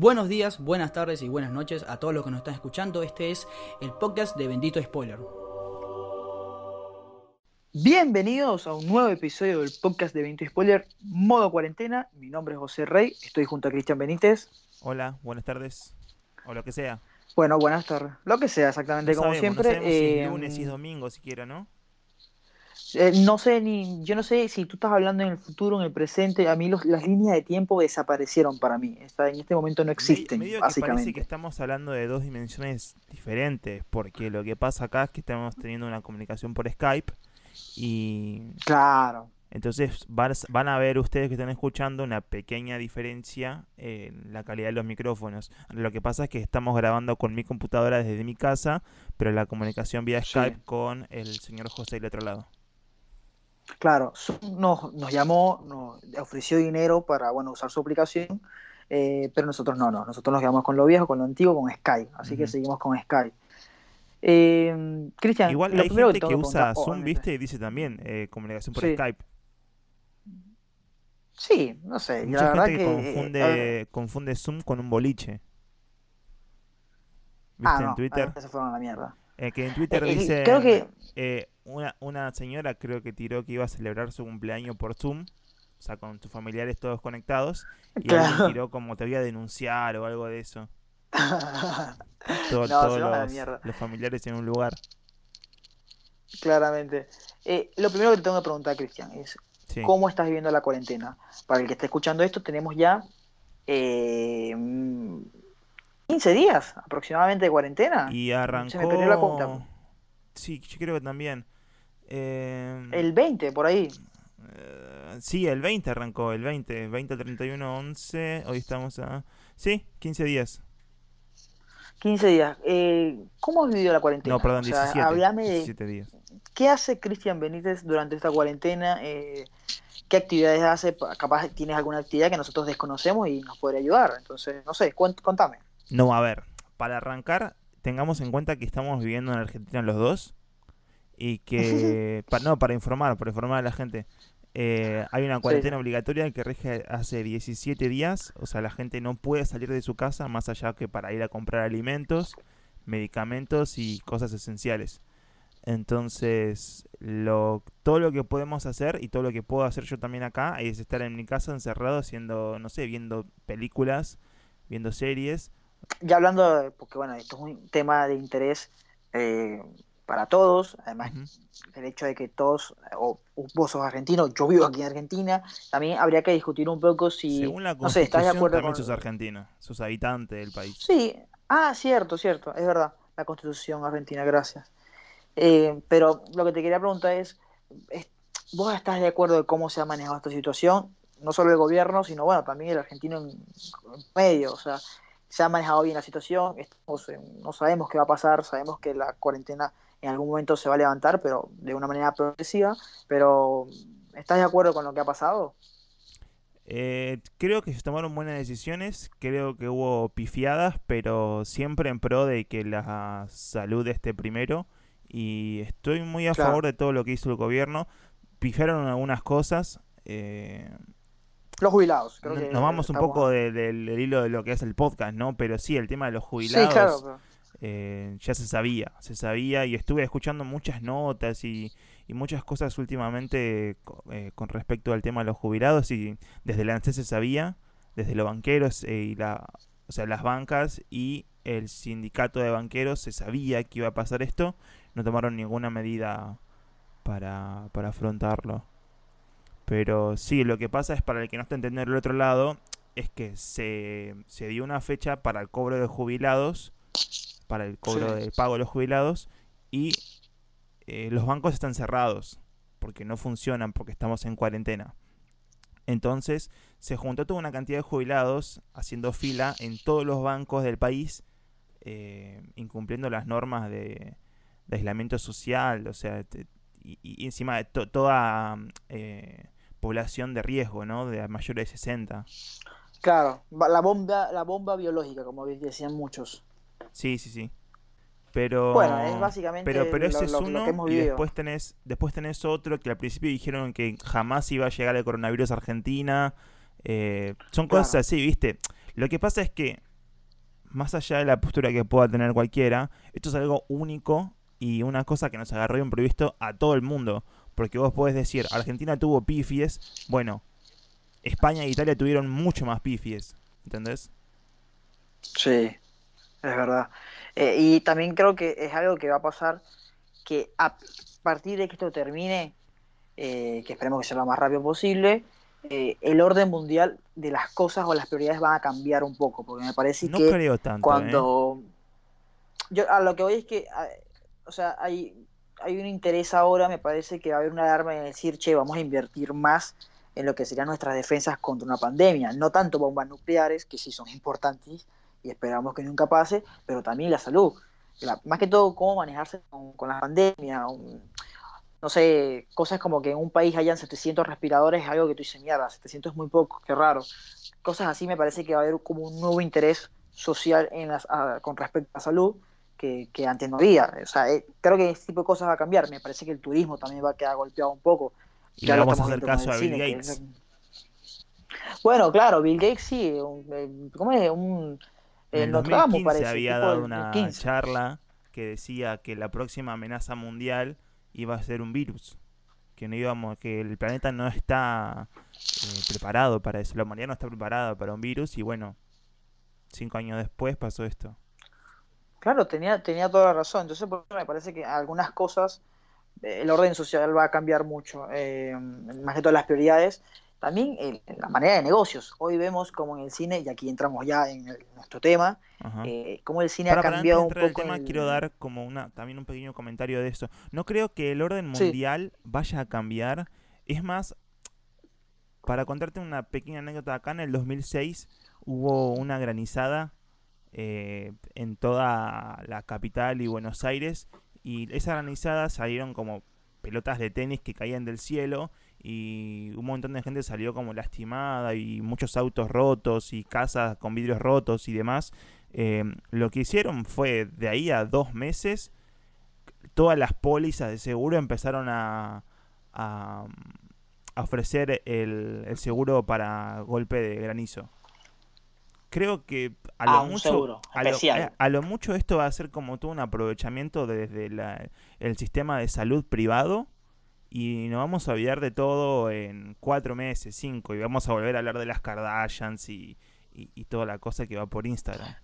Buenos días, buenas tardes y buenas noches a todos los que nos están escuchando. Este es el podcast de Bendito Spoiler. Bienvenidos a un nuevo episodio del podcast de Bendito Spoiler, modo cuarentena. Mi nombre es José Rey, estoy junto a Cristian Benítez. Hola, buenas tardes, o lo que sea. Bueno, buenas tardes. Lo que sea, exactamente No como sabemos, no siempre. sabemos si eh, es lunes, si es domingo, siquiera, ¿no? Eh, no sé ni, yo no sé si tú estás hablando en el futuro, en el presente. A mí los- las líneas de tiempo desaparecieron para mí. Está, en este momento no existen, Me- medio que parece que estamos hablando de dos dimensiones diferentes, porque lo que pasa acá es que estamos teniendo una comunicación por Skype y Claro. entonces van, a ver ustedes que están escuchando una pequeña diferencia en la calidad de los micrófonos. Lo que pasa es que estamos grabando con mi computadora desde mi casa, pero la comunicación vía Sí. Skype con el señor José del otro lado. Claro, Zoom nos, nos llamó, nos ofreció dinero para bueno, usar su aplicación, eh, pero nosotros no, no, nosotros nos quedamos con lo viejo, con lo antiguo, con Skype, así que seguimos con Skype. Eh, Cristian, Igual hay gente que que usa Zoom, ¿viste? Y dice también eh, comunicación por Sí. Skype. Sí, no sé, Mucha la gente que... que eh, confunde, Zoom con un boliche. ¿Viste ah, en no, Twitter? ah, se fueron a la mierda. Que en Twitter dice creo que... una, una señora creo que tiró que iba a celebrar su cumpleaños por Zoom, o sea, con sus familiares todos conectados, y alguien Claro. tiró como te voy a denunciar o algo de eso. Todo- No, todos los, familiares en un lugar. Claramente. Eh, lo primero que te tengo que preguntar, Cristian, es Sí. ¿cómo estás viviendo la cuarentena? Para el que esté escuchando esto, tenemos ya eh, mm, 15 días aproximadamente de cuarentena. Y Se me arrancó... perdió la cuenta. Sí, yo creo que también. Eh, El 20, por ahí. Eh, sí, el 20 arrancó, el 20, 20 al 31, 11, hoy estamos a... Sí, 15 días. 15 días. Eh, ¿cómo has vivido la cuarentena? No, perdón, O sea, 17. háblame de 17 días. qué hace Cristian Benítez durante esta cuarentena, eh, qué actividades hace, Pa- capaz tienes alguna actividad que nosotros desconocemos y nos podría ayudar. Entonces, no sé, contame. No, a ver, para arrancar, tengamos en cuenta que estamos viviendo en Argentina los dos y que... pa- no, para informar, para informar a la gente. eh, hay una cuarentena obligatoria que rige hace 17 días, o sea, la gente no puede salir de su casa más allá que para ir a comprar alimentos, medicamentos y cosas esenciales. Entonces, lo, todo lo que podemos hacer y todo lo que puedo hacer yo también acá es estar en mi casa encerrado haciendo, no sé, viendo películas, viendo series. Ya hablando, porque bueno, esto es un tema de interés eh, para todos, además Ujú. el hecho de que todos, o vos sos argentino, yo vivo aquí en Argentina, también habría que discutir un poco si, Según la no sé, ¿estás de acuerdo también con... sos argentino, sos habitante del país. Sí, ah, cierto, cierto, es verdad, la constitución argentina, gracias. Eh, pero lo que te quería preguntar es, ¿vos estás de acuerdo de cómo se ha manejado esta situación? No solo el gobierno, sino bueno, también el argentino en, en medio, o sea, se ha manejado bien la situación, estamos en- no sabemos qué va a pasar, sabemos que la cuarentena en algún momento se va a levantar, pero de una manera progresiva, pero ¿estás de acuerdo con lo que ha pasado? Eh, creo que se tomaron buenas decisiones, creo que hubo pifiadas, pero siempre en pro de que la salud esté primero. Y estoy muy a Claro. favor de todo lo que hizo el gobierno. Pifiaron algunas cosas. eh, Los jubilados, creo que nos vamos un poco de- del del hilo de lo que es el podcast, ¿no? Pero sí, el tema de los Sí, jubilados. claro, pero- eh, ya se sabía, se sabía y estuve escuchando muchas notas y, y muchas cosas últimamente eh, con respecto al tema de los jubilados y desde la ANSES se sabía, desde los banqueros eh, y la, o sea, las bancas y el sindicato de banqueros se sabía que iba a pasar esto, no tomaron ninguna medida para, para afrontarlo. Pero sí, lo que pasa es para el que no está entendiendo el otro lado, es que se, se dio una fecha para el cobro de jubilados, para el cobro Sí. del pago de los jubilados, y eh, los bancos están cerrados, porque no funcionan, porque estamos en cuarentena. Entonces se juntó toda una cantidad de jubilados haciendo fila en todos los bancos del país, eh, incumpliendo las normas de, de aislamiento social, o sea, te- y, y encima de to- toda eh, población de riesgo, ¿no? De mayores de 60. Claro, la bomba, la bomba biológica, como decían muchos. Sí, sí, sí. Pero, Bueno, es básicamente pero, pero ese es lo- uno y vivido. después tenés, después tenés otro que al principio dijeron que jamás iba a llegar el coronavirus a Argentina. Eh, son cosas Claro. así, ¿viste? Lo que pasa es que más allá de la postura que pueda tener cualquiera, esto es algo único y una cosa que nos agarró imprevisto a todo el mundo. Porque vos podés decir, Argentina tuvo pifies, bueno, España e Italia tuvieron mucho más pifies, ¿entendés? Sí, es verdad. Eh, y también creo que es algo que va a pasar, que a partir de que esto termine, eh, que esperemos que sea lo más rápido posible, eh, el orden mundial de las cosas o las prioridades van a cambiar un poco, porque me parece No que creo tanto, ¿eh? cuando... Yo a lo que voy es que, a- o sea, hay, hay un interés ahora, me parece que va a haber una alarma en decir, che, vamos a invertir más en lo que serían nuestras defensas contra una pandemia. No tanto bombas nucleares, que sí son importantes y esperamos que nunca pase, pero también la salud. La- más que todo, cómo manejarse con, con la pandemia. un- no sé, cosas como que en un país hayan 700 respiradores es algo que tú dices, mierda, 700 es muy poco, qué raro. Cosas así me parece que va a haber como un nuevo interés social en las, a- con respecto a la salud que, que antes no había. O sea, eh, creo que ese tipo de cosas va a cambiar. Me parece que el turismo también va a quedar golpeado un poco. Y lo vamos a hacer caso a Bill Gates. es- Bueno, claro, Bill Gates sí, un, eh, ¿cómo es? Un En el Nostradamus 2015 parece, había dado una 15. charla que decía que la próxima amenaza mundial iba a ser un virus. Que no íbamos, que el planeta no está eh, preparado para eso. La humanidad no está preparada para un virus y bueno, cinco años después pasó esto. Claro, tenía, tenía toda la razón. Entonces, por eso me parece que algunas cosas, eh, el orden social va a cambiar mucho. eh, más que todas las prioridades. También el- la manera de negocios. Hoy vemos como en el cine, y aquí entramos ya en el- nuestro tema, eh, cómo el cine Para, ha para antes de cambiado un entrar al poco. tema, el- quiero dar como una también un pequeño comentario de eso. No creo que el orden Sí. mundial vaya a cambiar. Es más, para contarte una pequeña anécdota, acá en el 2006 hubo una granizada eh, en toda la capital y Buenos Aires y esa granizada salieron como pelotas de tenis que caían del cielo y un montón de gente salió como lastimada y muchos autos rotos y casas con vidrios rotos y demás. Eh, lo que hicieron fue de ahí a dos meses todas las pólizas de seguro empezaron a, a, a ofrecer el, el seguro para golpe de granizo. Creo que a lo Ah, mucho a lo, eh, a lo mucho esto va a ser como todo un aprovechamiento desde la- el sistema de salud privado y nos vamos a olvidar de todo en cuatro meses, cinco, y vamos a volver a hablar de las Kardashians y, y- y toda la cosa que va por Instagram.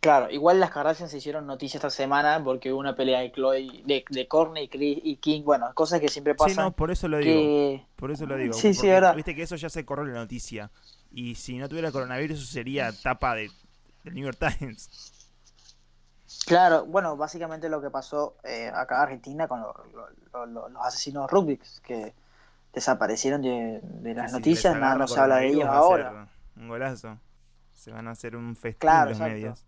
Claro, igual las Kardashian se hicieron noticia esta semana porque hubo una pelea de Chloe, de, de Kourtney y, King, bueno, cosas que siempre Sí, pasan. no, por eso lo digo. Por eso lo digo. Sí, sí, verdad. Viste que eso ya se corrió la noticia. Y si no tuviera coronavirus, eso sería tapa de, del New York Times. Claro, bueno, básicamente lo que pasó eh, acá en Argentina con lo- lo- lo- los asesinos rugby que desaparecieron de, de las noticias, nada no se habla de ellos ahora. Un golazo. Se van a hacer un festín Claro, los exacto. medios.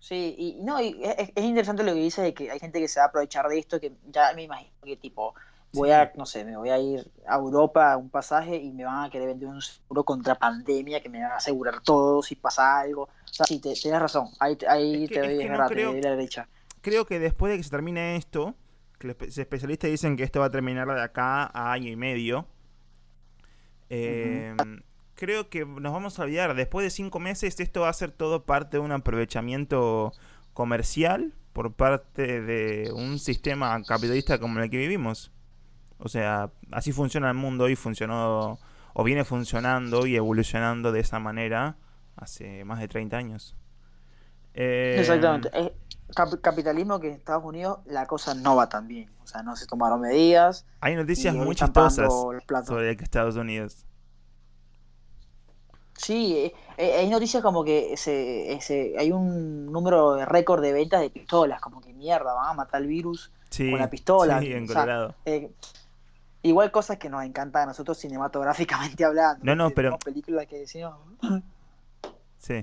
Sí, y no, y es, es interesante lo que dice de que hay gente que se va a aprovechar de esto, que ya me imagino que tipo, voy Sí. a, no sé, me voy a ir a Europa a un pasaje y me van a querer vender un seguro contra pandemia que me van a asegurar todo si pasa algo. Sea, sí, te, tienes razón, ahí, te- ahí Es que- te es doy que es no verdad, te creo- doy la derecha. Creo que después de que se termine esto, que los espe- especialistas dicen que esto va a terminar de acá a año y medio. eh, Creo que nos vamos a olvidar. Después de cinco meses, esto va a ser todo parte de un aprovechamiento comercial por parte de un sistema capitalista como el que vivimos. O sea, así funciona el mundo y funcionó, o viene funcionando y evolucionando de esa manera hace más de 30 años. Eh, Exactamente. Es cap- capitalismo que en Estados Unidos la cosa no va tan bien. O sea, no se tomaron medidas. Hay noticias muy chistosas sobre Estados Unidos. Sí, eh, eh, hay noticias como que ese, ese, hay un número de récord de ventas de pistolas, como que mierda, van a matar el virus Sí, con la pistola. sí, en o sea, Colorado. eh, igual cosas que nos encantan a nosotros cinematográficamente hablando. No, no, pero- películas que decimos, Sí.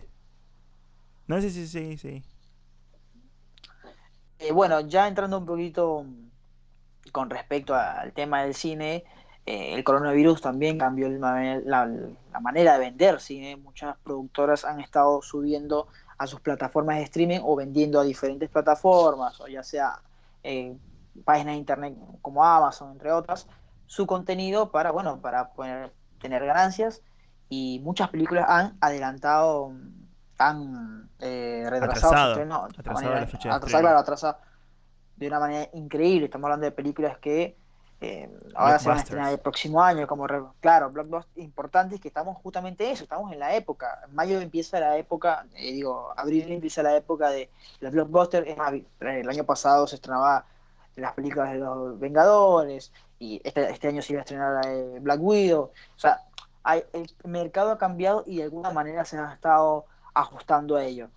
No, sí, sí, sí, sí. Eh, bueno, ya entrando un poquito con respecto al tema del cine, eh, el coronavirus también cambió la manera de vender cine. Muchas productoras han estado subiendo a sus plataformas de streaming o vendiendo a diferentes plataformas, o ya sea eh, páginas de internet como Amazon, entre otras, su contenido para, bueno, para poder tener ganancias. Y muchas películas han adelantado, tan eh, retrasados. Atrasado. estrenos, de Atrasado manera- la fecha de atrasado, estreno. claro, atrasado de una manera increíble. Estamos hablando de películas que eh, ahora se van a estrenar el próximo año, como claro, blockbusters importantes que estamos justamente eso, estamos en la época. En mayo empieza la época, eh, digo, abril empieza la época de los blockbusters. Es más, el año pasado se estrenaba las películas de los Vengadores y este, este año se iba a estrenar eh, Black Widow. O sea, hay- el mercado ha cambiado y de alguna manera se ha estado ajustando a ello.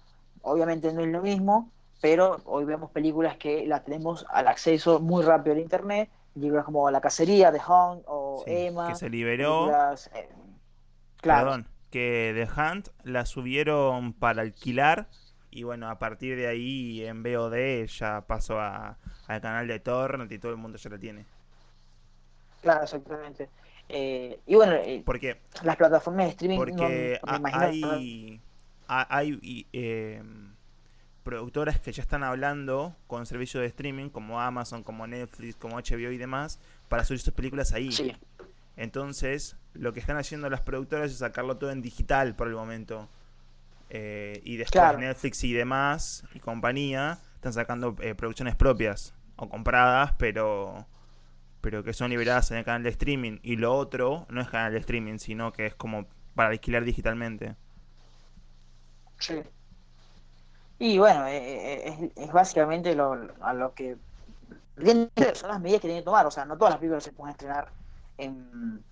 Obviamente no es lo mismo, pero hoy vemos películas que las tenemos al acceso muy rápido al internet, películas como La Cacería de Hunt o Sí, Emma, que se liberó. eh, claro, Perdón, que The Hunt la subieron para alquilar y bueno, a partir de ahí en VOD ya pasó a- al canal de Torrent y todo el mundo ya la tiene. claro, exactamente. Eh, y bueno, eh, Porque las plataformas de streaming, porque no- hay ha- hay eh, productoras que ya están hablando con servicios de streaming como Amazon, como Netflix, como HBO y demás para subir sus películas ahí. Sí, Entonces, lo que están haciendo las productoras es sacarlo todo en digital por el momento. Eh, y después Claro. Netflix y demás, y compañía, están sacando eh, producciones propias o compradas, pero pero que son liberadas en el canal de streaming. Y lo otro no es canal de streaming, sino que es como para alquilar digitalmente. sí. Y bueno, eh, eh, es, es básicamente lo, a lo que son las medidas que tienen que tomar. O sea, no todas las películas se pueden estrenar en,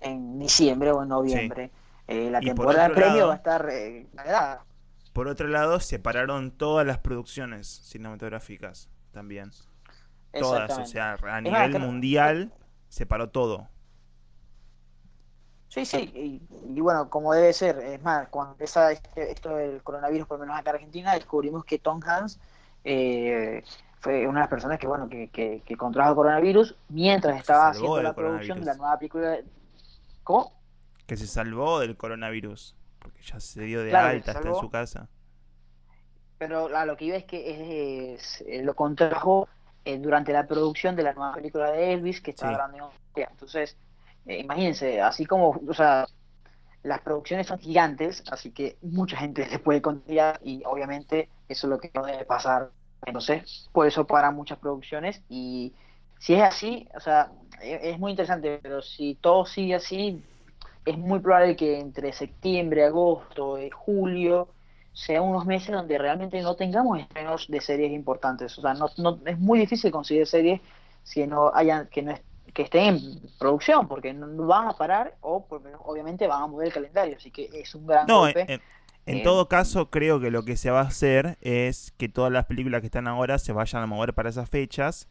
en diciembre o en noviembre. Eh, la Y temporada de premio lado- va a estar eh. Por otro lado, separaron todas las producciones cinematográficas también. Todas, o sea, a más, nivel creo- mundial separó todo. Sí, sí, y, y bueno, como debe ser, es más, cuando empieza este- esto del coronavirus, por lo menos acá en Argentina, descubrimos que Tom Hanks eh, fue una de las personas que, bueno, que, que, que contrajo coronavirus mientras estaba haciendo la producción de la nueva película. de- ¿Cómo? Que se salvó del coronavirus. Porque ya se dio de Claro, alta, se está en su casa. Pero a lo que iba es que es, eh, lo contrajo eh, durante la producción de la nueva película de Elvis que estaba Sí. grabando en Australia. Entonces, eh, imagínense, así como, o sea, las producciones son gigantes, así que mucha gente se puede contagiar y obviamente eso es lo que no debe pasar. Entonces, por eso paran muchas producciones y si es así, o sea, e- es muy interesante, pero si todo sigue así, es muy probable que entre septiembre, agosto, eh, julio, sean unos meses donde realmente no tengamos estrenos de series importantes. O sea, no, no- es muy difícil conseguir series si no hayan, que no es- que estén en producción, porque no, no van a parar o por obviamente van a mover el calendario. Así que es un gran No, en, golpe. en- en Eh, todo caso, creo que lo que se va a hacer es que todas las películas que están ahora se vayan a mover para esas fechas.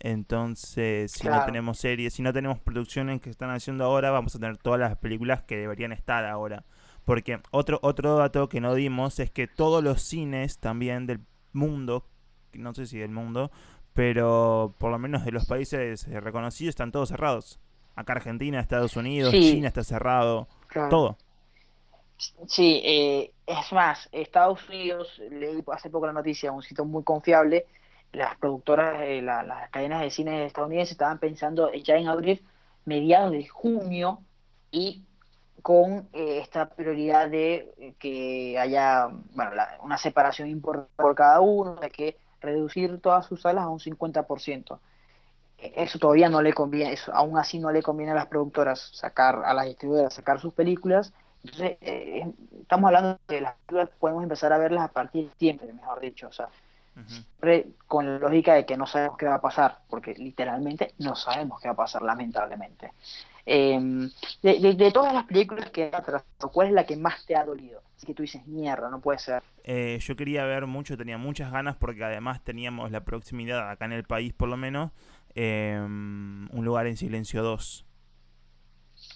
Entonces, si no tenemos series, si no tenemos producciones que están haciendo ahora, vamos a tener todas las películas que deberían estar ahora. Porque otro, otro dato que no dimos es que todos los cines también del mundo, no sé si del mundo, pero por lo menos de los países eh, reconocidos están todos cerrados. Acá Argentina, Estados Unidos, Sí. China está cerrado, Claro. todo. Sí, eh, es más, Estados Unidos, leí hace poco la noticia, un sitio muy confiable, las productoras, eh, la- las cadenas de cine estadounidenses estaban pensando ya en abrir mediados de junio y con eh, esta prioridad de eh, que haya bueno, la- una separación importante por cada uno, de que reducir todas sus salas a un 50%. Eh, Eso todavía no le conviene, eso aún así no le conviene a las productoras sacar, a las distribuidoras sacar sus películas entonces, eh, estamos hablando de las películas, podemos empezar a verlas a partir de septiembre, mejor dicho, o sea, siempre con la lógica de que no sabemos qué va a pasar, porque literalmente no sabemos qué va a pasar, lamentablemente. Eh, de, de- de todas las películas que han atrasado, ¿cuál es la que más te ha dolido? Así que tú dices, mierda, no puede ser. Eh, yo quería ver mucho, tenía muchas ganas porque además teníamos la proximidad, acá en el país por lo menos, eh, Un lugar en silencio 2.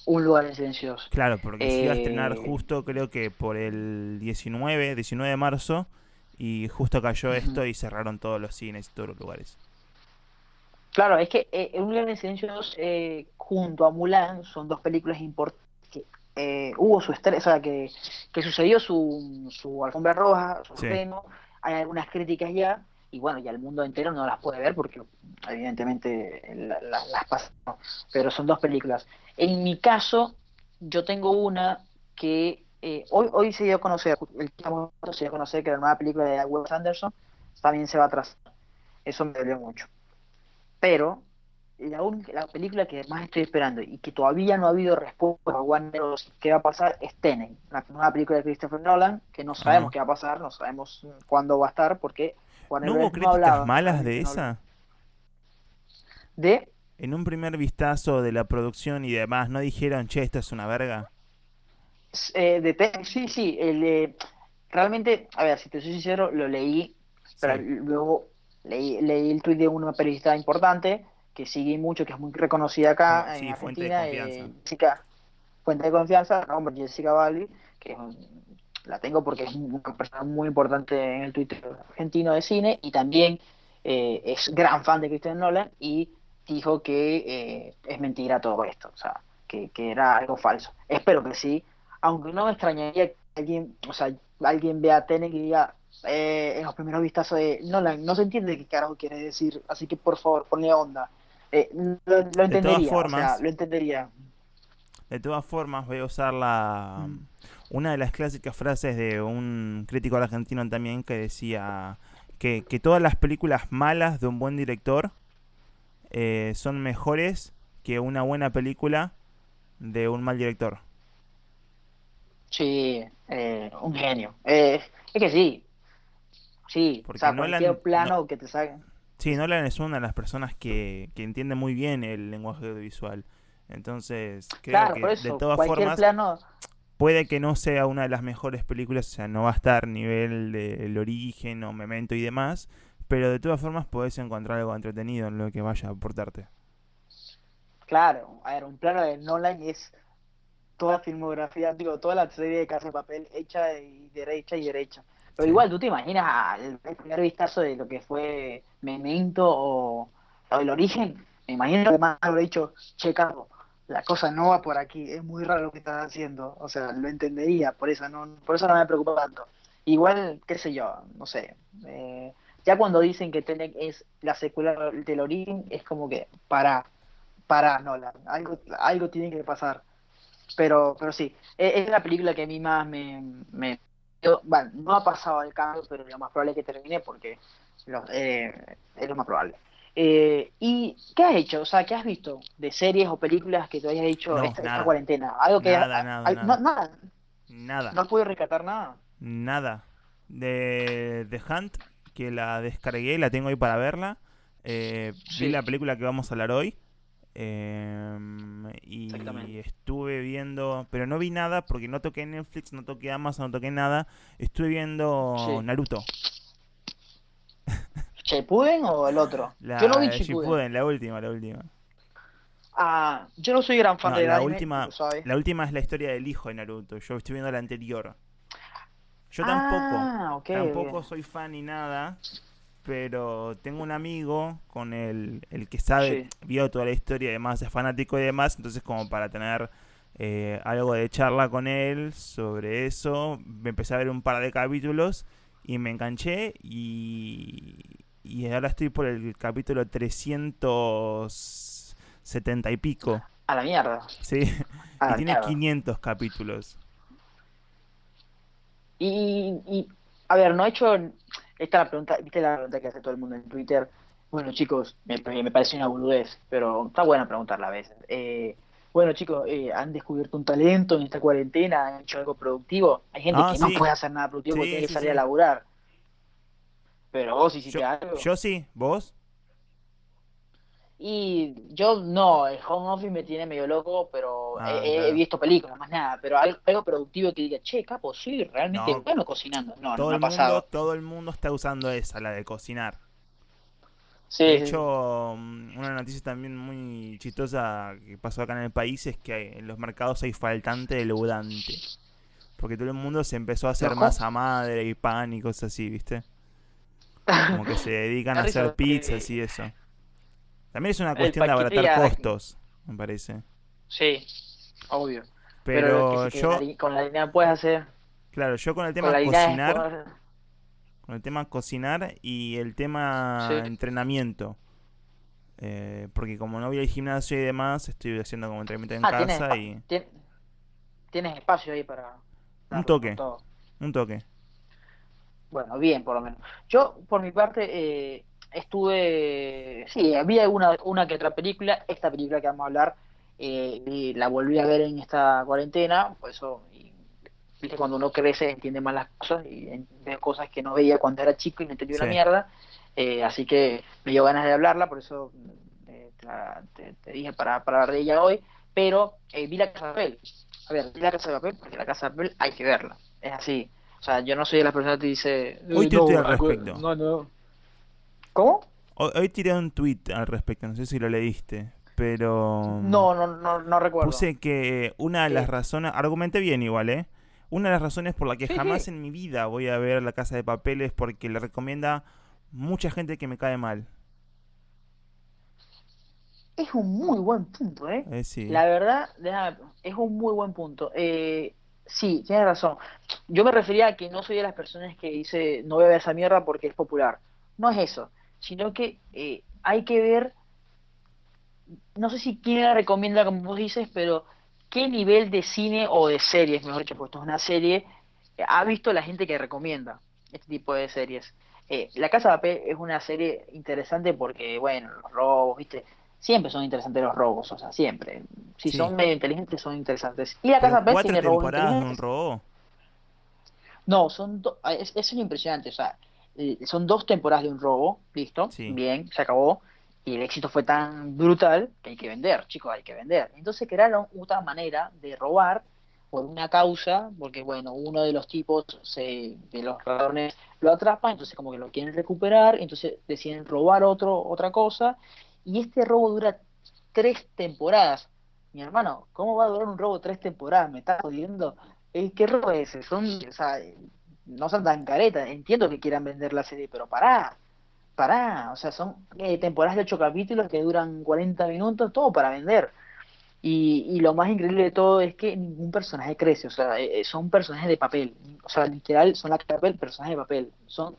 Un lugar en silencioso. Claro, porque se iba a estrenar Eh, justo creo que por el 19, 19 de marzo y justo cayó esto y cerraron todos los cines y todos los lugares. Claro, es que eh, Un lugar en silencio 2, eh, junto a Mulan son dos películas importantes que eh, hubo su estreno, o sea, que, que sucedió su, su alfombra roja, su Sí. estreno, hay algunas críticas ya, y bueno, ya el mundo entero no las puede ver porque evidentemente la- la- las pasaron, pero son dos películas. En mi caso, yo tengo una que eh, hoy, hoy se dio a conocer, el se dio a conocer que la nueva película de Wes Anderson también se va a atrasar. Eso me dolió mucho. Pero la, la película que más estoy esperando y que todavía no ha habido respuesta a Warner qué va a pasar es Tenet, la nueva película de Christopher Nolan, que no sabemos qué va a pasar, no sabemos cuándo va a estar, porque Warner ¿No hubo críticas malas de esa? ¿De? En un primer vistazo de la producción y demás, ¿no dijeron, che, esto es una verga? Eh, de sí, sí, el, realmente, a ver, si te soy sincero, lo leí, pero luego leí, leí el tweet de una periodista importante que sigue mucho, que es muy reconocida acá en Argentina, fuente de eh, Jessica, fuente de confianza, no, Jessica Valli, que la tengo porque es una persona muy importante en el Twitter argentino de cine y también eh, es gran fan de Christian Nolan y dijo que eh, es mentira todo esto, o sea, que, era algo falso. Espero que sí, aunque no me extrañaría que alguien, o sea, alguien vea Tenet y diga en los primeros vistazos de Nolan, no se entiende qué carajo quiere decir, así que por favor, ponle onda. Eh, lo, entendería, de todas formas, lo entendería. De todas formas, voy a usar la mm. una de las clásicas frases de un crítico argentino también que decía que, todas las películas malas de un buen director eh, son mejores que una buena película de un mal director. Sí, eh, un genio. es que sí, sí, Porque o sea, cualquier plano que te salga Sí, Nolan es una de las personas que, que entiende muy bien el lenguaje audiovisual. Entonces, creo que de todas formas puede que no sea una de las mejores películas, o sea, no va a estar nivel del origen o memento y demás, pero de todas formas puedes encontrar algo entretenido en lo que vaya a aportarte. Claro, a ver, un plano de Nolan es toda filmografía, digo, toda la serie de Casa de Papel hecha y derecha y derecha. Pero igual, tú te imaginas el, primer vistazo de lo que fue Memento o, el origen. Me imagino que más habrá dicho, che, Carlos, la cosa no va por aquí, es muy raro lo que estás haciendo. O sea, lo entendería, por eso no, por eso no me preocupa tanto. Igual, qué sé yo, no sé. Eh, ya cuando dicen que Tenek es la secuela del origen, es como que para, para Nolan, algo, algo tiene que pasar. Pero, pero sí, es, es la película que a mí más me, me bueno, no ha pasado el cambio, pero lo más probable es que termine porque eh, es lo más probable. Eh, ¿Y qué has hecho? O sea, ¿qué has visto de series o películas que te hayas hecho esta, cuarentena? Algo que nada, nada, nada. nada. ¿No has podido rescatar nada? Nada. De The Hunt, que la descargué, la tengo ahí para verla. Eh, Vi la película que vamos a hablar hoy. Em, y estuve viendo, pero no vi nada porque no toqué Netflix, no toqué Amazon, no toqué nada. Estuve viendo Naruto. ¿Shippuden o el otro? yo no vi Shippuden. la última, la última. Ah, yo no soy gran fan de la última. La última es la historia del hijo de Naruto. Yo estoy viendo la anterior. Yo tampoco, ah, tampoco soy fan ni nada pero tengo un amigo con el, el que sabe, vio toda la historia y además es fanático y demás, entonces como para tener eh, algo de charla con él sobre eso, me empecé a ver un par de capítulos y me enganché y, y ahora estoy por el capítulo 370 y pico. A la mierda. Sí, y tiene 500 capítulos. Y, y, a ver, no he hecho esta la pregunta, viste la pregunta que hace todo el mundo en Twitter. Bueno, chicos, me, me parece una boludez, pero está buena preguntarla a veces. Eh, bueno, chicos, eh, han descubierto un talento en esta cuarentena, han hecho algo productivo. Hay gente ah, que no puede hacer nada productivo porque tiene que salir a laburar. Pero vos hiciste yo, algo. Yo sí, ¿vos? Y yo no, el home office me tiene medio loco, pero ah, he, visto películas, más nada. Pero algo, productivo que diga, che, capo, sí, realmente bueno cocinando. No, todo no el Mundo, todo el mundo está usando esa, la de cocinar. de hecho, mm, una noticia también muy chistosa que pasó acá en el país es que en los mercados hay faltante de leudante. Porque todo el mundo se empezó a hacer masa madre y pan y cosas así, ¿viste? Como que se dedican a hacer pizzas y eso. También es una cuestión de abaratar costos, me parece. Sí, obvio. Pero, yo. con la línea puedes hacer. Claro, yo con el tema de cocinar. Con el tema cocinar y el tema entrenamiento. Eh, porque como no voy al gimnasio y demás, estoy haciendo como entrenamiento en ah, casa y. Tienes, espacio ahí para. Un toque. Un toque. Bueno, bien, por lo menos. Yo, por mi parte, eh, estuve. Sí, había una, una que otra película. Esta película que vamos a hablar, eh, la volví a ver en esta cuarentena. Por eso, viste, cuando uno crece, entiende más las cosas y ve cosas que no veía cuando era chico y no entendía una mierda. Eh, así que me dio ganas de hablarla, por eso te, dije para, para hablar de ella hoy. Pero vi la casa de papel. A ver, vi la casa de papel porque la casa de papel hay que verla. Es así o sea, yo no soy de las personas que te dice. Hoy te no, al respecto. No, no. ¿Cómo? Hoy, tiré un tweet al respecto, no sé si lo leíste, pero. No, no, no, no recuerdo. Puse que una de las razones. Argumenté bien igual, ¿eh? Una de las razones por la que jamás en mi vida voy a ver La Casa de Papel es porque le recomienda mucha gente que me cae mal. Es un muy buen punto, ¿eh? eh sí. La verdad, es un muy buen punto. Eh, Sí, tienes razón. Yo me refería a que no soy de las personas que dice no voy a ver esa mierda porque es popular. No es eso, sino que eh, hay que ver, no sé si quién la recomienda como vos dices, pero qué nivel de cine o de series, mejor dicho, porque esto es una serie, ha visto la gente que recomienda este tipo de series. Eh, la Casa de Papel es una serie interesante porque, bueno, los robos, ¿viste? siempre son interesantes los robos, o sea, siempre. Si son medio inteligentes, son interesantes. Y la Casa Papel tiene robos un robo? No, son es, es impresionante, o sea, eh, son dos temporadas de un robo, listo, bien, se acabó, y el éxito fue tan brutal que hay que vender, chicos, hay que vender. Entonces crearon otra manera de robar por una causa, porque bueno, uno de los tipos se, de los ladrones lo atrapa, entonces como que lo quieren recuperar, entonces deciden robar otro, otra cosa, y este robo dura tres temporadas. Mi hermano, ¿cómo va a durar un robo tres temporadas? ¿Me estás jodiendo? Eh, ¿Qué robo es ese? Son, o sea, no son tan caretas. Entiendo que quieran vender la serie, pero pará, pará. O sea, son eh, temporadas de ocho capítulos que duran 40 minutos, todo para vender. Y, y, lo más increíble de todo es que ningún personaje crece, o sea, eh, son personajes de papel, o sea, literal son la papel, personajes de papel, son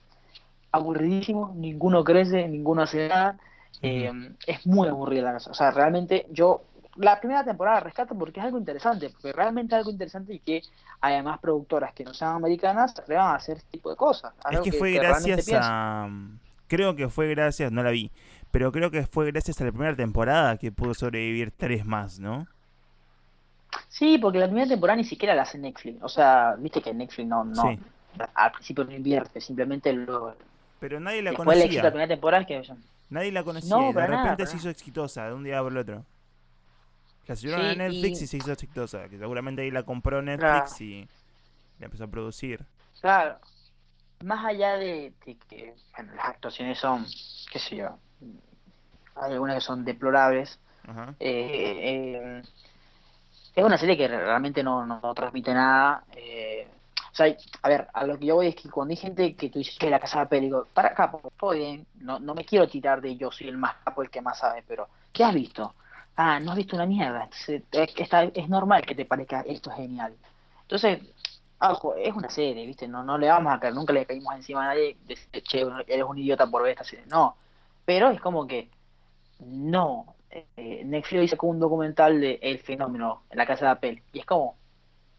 aburridísimos, ninguno crece, ninguno hace nada, eh, es muy aburrida la casa. O sea, realmente yo la primera temporada rescato porque es algo interesante, porque realmente es algo interesante y que además productoras que no sean americanas se atrevan a hacer este tipo de cosas. Es que, fue gracias a... Creo que fue gracias, no la vi, pero creo que fue gracias a la primera temporada que pudo sobrevivir tres más, ¿no? Sí, porque la primera temporada ni siquiera la hace Netflix. O sea, viste que Netflix no, no al principio no invierte, simplemente lo... Pero nadie la conocía. la primera temporada que Nadie la conocía y de repente se hizo exitosa de un día por el otro. La subieron a Netflix y... se hizo exitosa. Que seguramente ahí la compró Netflix y la empezó a producir. Claro. Más allá de, que las actuaciones son, qué sé yo, hay algunas que son deplorables. Eh, eh, es una serie que realmente no, no, transmite nada. Eh, sea, a ver, a lo que yo voy es que cuando hay gente que tú dices que la casa de papel, digo, para acá, todo bien, no, no me quiero tirar de yo soy el más capo, el que más sabe, pero ¿qué has visto? Ah, no has visto una mierda. Es, es normal que te parezca esto genial. Entonces, es una serie, ¿viste? No, no le vamos a caer, nunca le caímos encima a nadie de che, eres un idiota por ver esta serie. No, pero es como que, no. Eh, Netflix hizo un documental de El Fenómeno en la casa de papel. Y es como,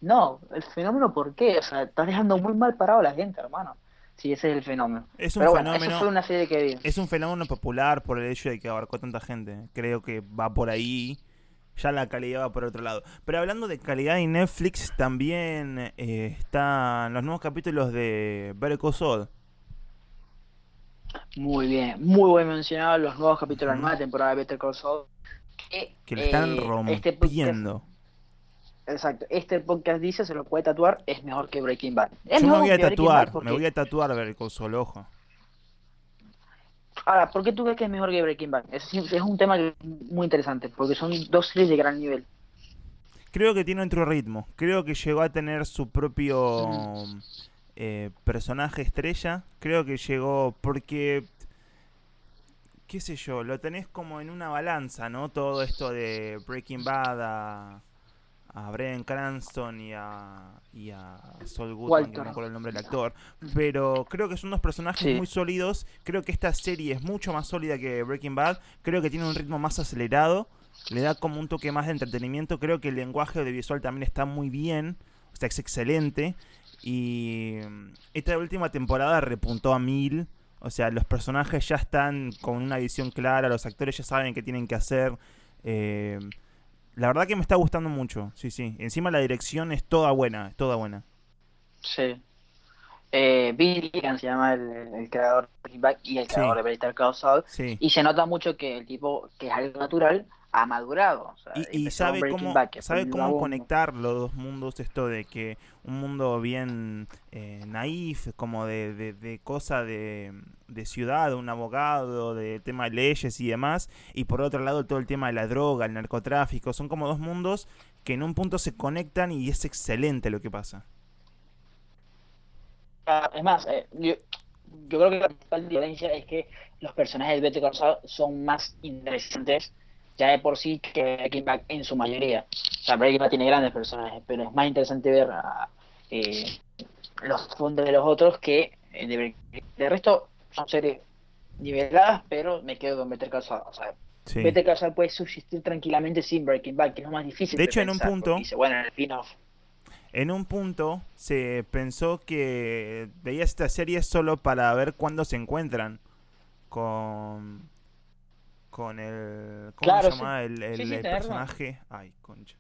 no, el fenómeno, ¿por qué? O sea, estás dejando muy mal parado a la gente, hermano. Sí, ese es el fenómeno. Es un fenómeno. una serie que Es un fenómeno popular por el hecho de que abarcó tanta gente. Creo que va por ahí. Ya la calidad va por otro lado. Pero hablando de calidad en Netflix, también eh, están los nuevos capítulos de Better Call Muy bien, muy buen mencionado los nuevos capítulos de la nueva temporada de Better Call Saul. Que, que le están este rompiendo. Exacto. Este podcast dice, se lo puede tatuar, es mejor que Breaking Bad. Yo me voy a tatuar, me voy a tatuar ver con solo ojo. Ahora, ¿por qué tú crees que es mejor que Breaking Bad? Es, es un tema muy interesante, porque son dos series de gran nivel. Creo que tiene otro ritmo. Creo que llegó a tener su propio eh, personaje estrella. Creo que llegó porque qué sé yo, lo tenés como en una balanza, ¿no? Todo esto de Breaking Bad a, a Brian Cranston y a, y a Saul Goodman, que no me acuerdo el nombre del actor, pero creo que son dos personajes muy sólidos, creo que esta serie es mucho más sólida que Breaking Bad, creo que tiene un ritmo más acelerado, le da como un toque más de entretenimiento, creo que el lenguaje audiovisual también está muy bien, o sea, es excelente. Y mm, esta última temporada repuntó a mil. O sea, los personajes ya están con una visión clara, los actores ya saben qué tienen que hacer. Eh, la verdad que me está gustando mucho, sí, sí. Encima la dirección es toda buena, es toda buena. Sí. Eh, Billy se llama el, creador de Bad y el creador de Better Call Saul. Sí. Y se nota mucho que el tipo, que es algo natural, ha madurado. y, sabe cómo, sabe cómo conectar los dos mundos, esto de que un mundo bien eh, naif, como de, de, cosa de, de, ciudad, un abogado, de tema de leyes y demás, y por otro lado todo el tema de la droga, el narcotráfico, son como dos mundos que en un punto se conectan y es excelente lo que pasa. Ah, es más, eh, yo, creo que la principal diferencia es que los personajes de Better Call son más interesantes ya de por sí que Breaking Bad en su mayoría. O sea, Breaking Bad tiene grandes personajes, pero es más interesante ver eh, los fondos de los otros que eh, de, de, resto son series niveladas, pero me quedo con Better Call Saul. O sea, Better Call Saul puede subsistir tranquilamente sin Breaking Bad, que es lo más difícil. De, hecho, en un punto... Dice, bueno, en el spin-off en un punto se pensó que veía esta serie solo para ver cuándo se encuentran con con el. ¿Cómo se llama el, el, personaje? Ay, concha.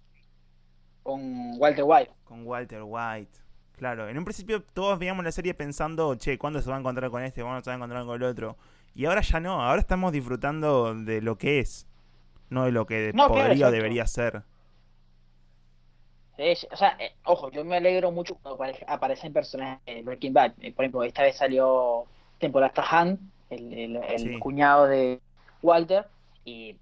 Con Walter White. Con Walter White. Claro, en un principio todos veíamos la serie pensando, che, ¿cuándo se va a encontrar con este? ¿Cuándo se va a encontrar con el otro? Y ahora ya no, ahora estamos disfrutando de lo que es, no de lo que podría o debería ser. o sea, eh, ojo, yo me alegro mucho cuando aparecen personajes de Breaking Bad. Eh, por ejemplo, esta vez salió temporada Han, el, el cuñado de, Walter, y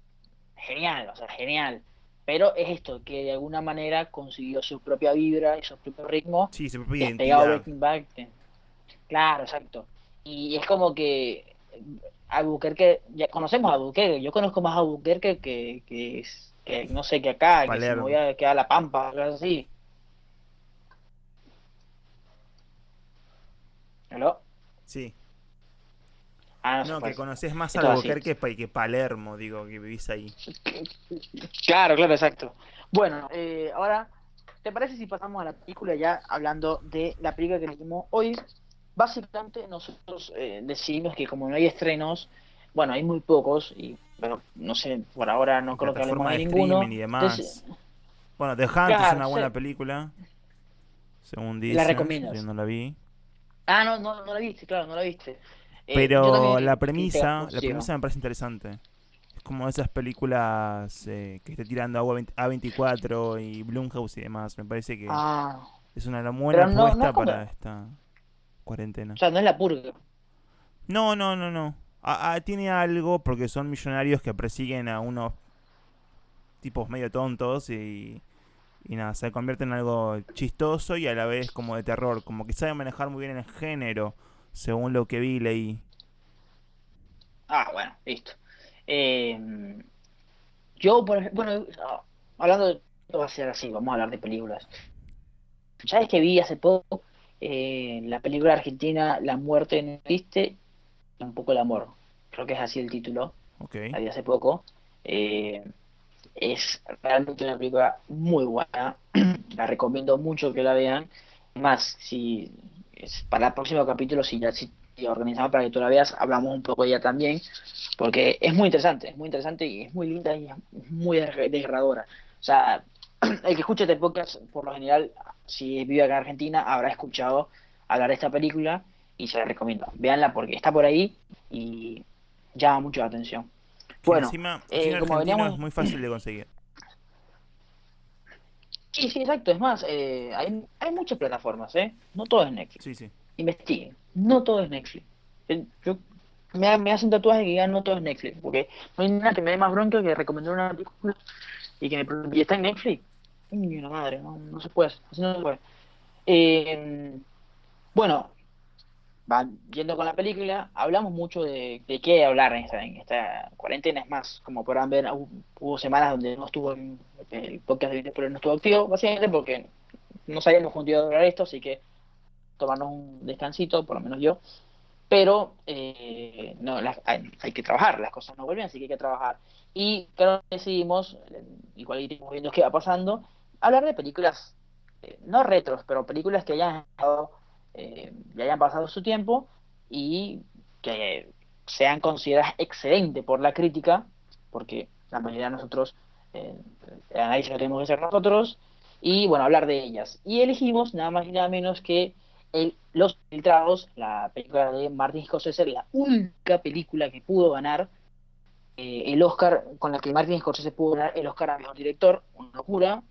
genial, o sea, genial. Pero es esto, que de alguna manera consiguió su propia vibra y su propio ritmo. Sí, su propia Breaking Bad. Claro, exacto. Y es como que Albuquerque, ya conocemos a Albuquerque, yo conozco más a Albuquerque que, que, que no sé, que acá, que se me voy a quedar La Pampa, algo así. ¿Aló? Sí. Ah, no, que conoces más Albuquerque que Palermo, digo, que vivís ahí. Claro, claro, exacto. Bueno, eh, ahora, ¿te parece si pasamos a la película ya hablando de la película que elegimos hoy? Básicamente nosotros eh, decidimos que como no hay estrenos, bueno, hay muy pocos y bueno, no sé, por ahora no creo que hablemos de, ninguno. Y demás. Bueno, The Hunt es una buena película, según dice. La recomiendo. Yo no la vi. Ah, no, no, no la viste, claro, no la viste. Eh, Pero la premisa, la premisa me parece interesante. Es como esas películas eh, que está tirando A24 y Blumhouse y demás. Me parece que ah. es una buena apuesta para esta cuarentena. O sea, no es la purga. No, no, no, no. tiene algo porque son millonarios que persiguen a unos tipos medio tontos y, y nada, se convierte en algo chistoso y a la vez como de terror. Como que sabe manejar muy bien el género según lo que vi y leí. Ah, bueno, listo. Eh, yo, por bueno, hablando de va a ser así, vamos a hablar de películas. ¿Sabes que vi hace poco eh, la película argentina La muerte no existe? Un poco el amor. Creo que es así el título. Okay. La vi hace poco. Eh, es realmente una película muy buena. la recomiendo mucho que la vean. Más, si para el próximo capítulo, si ya si organizamos para que tú la veas, hablamos un poco de ella también, porque es muy interesante, es muy interesante y es muy linda y es muy desgarradora. O sea, el que escuche este podcast, por lo general, si vive acá en Argentina, habrá escuchado hablar de esta película y se la recomiendo. Véanla porque está por ahí y llama mucho la atención. bueno, encima, eh, como veníamos... es muy fácil de conseguir. Sí, sí, exacto. Es más, eh, hay, hay muchas plataformas, ¿eh? No todo es Netflix. Sí, sí. Investiguen. No todo es Netflix. Eh, yo me, me hacen tatuajes que digan no todo es Netflix. Porque no hay nada que me dé más bronca que recomendar una película y que me y está en Netflix. Ni una madre, no, no se puede. Así no se puede. Eh, bueno, van yendo con la película, hablamos mucho de, de qué hablar en esta, en esta cuarentena. Es más, como podrán ver, hubo, semanas donde no estuvo el, podcast de pero no estuvo activo, básicamente porque no sabíamos juntos hablar esto, así que tomarnos un descansito, por lo menos yo. Pero eh, no, hay, que trabajar, las cosas no vuelven, así que hay que trabajar. Y claro, decidimos, igual iremos viendo qué va pasando, hablar de películas eh, no retros, pero películas que hayan, eh, hayan pasado su tiempo y que sean consideradas excelentes por la crítica, porque la mayoría de nosotros, eh, el análisis lo tenemos que hacer nosotros, y bueno, hablar de ellas. Y elegimos nada más y nada menos que el, Los Filtrados, la película de Martin Scorsese, la única película que pudo ganar eh, el Oscar, con la que Martin Scorsese pudo ganar el Oscar a Mejor Director, una locura,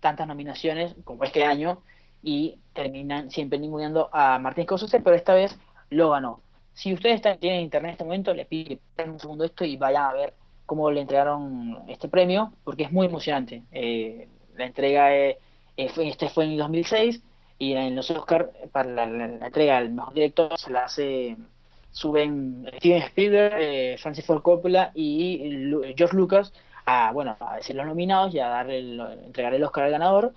tantas nominaciones como este año, y terminan siempre ninguneando a Martin Scorsese, pero esta vez lo ganó. Si ustedes tienen internet en este momento, les pido que tengan un segundo esto y vayan a ver cómo le entregaron este premio, porque es muy emocionante. Eh, la entrega, eh, este fue en el 2006, y en los Oscars, para la, entrega del mejor director, se la hace, suben Steven Spielberg, eh, Francis Ford Coppola y George Lucas a, bueno, a decir los nominados y a dar el, entregar el Oscar al ganador,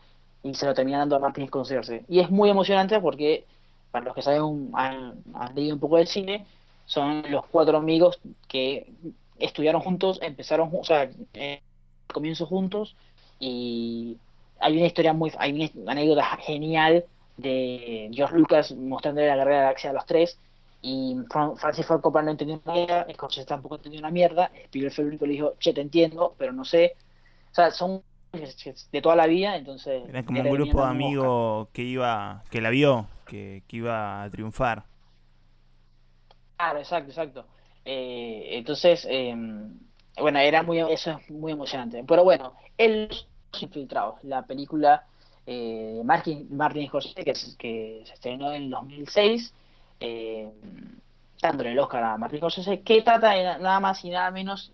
y se lo termina dando a Martin Scorsese. Y es muy emocionante porque para los que saben, han, leído un poco del cine, son los cuatro amigos que estudiaron juntos, empezaron, o sea, eh, comienzo juntos y hay una historia muy, hay una anécdota genial de George Lucas mostrándole la guerra de la galaxia a los tres y Francis Ford Coppola no entendió una mierda, Scorsese tampoco entendió una mierda, Spielberg le dijo, che, te entiendo, pero no sé, o sea, son de toda la vida, entonces... Era como un grupo de amigos que iba, que la vio, que, iba a triunfar. Claro, exacto, exacto. Eh, entonces, em, bueno, era muy, eso es muy emocionante. Pero bueno, Los Infiltrados, la película eh, de Martin, Martin Scorsese, que, que se estrenó en 2006, eh, dándole el Oscar a Martin Scorsese, que trata de nada más y nada menos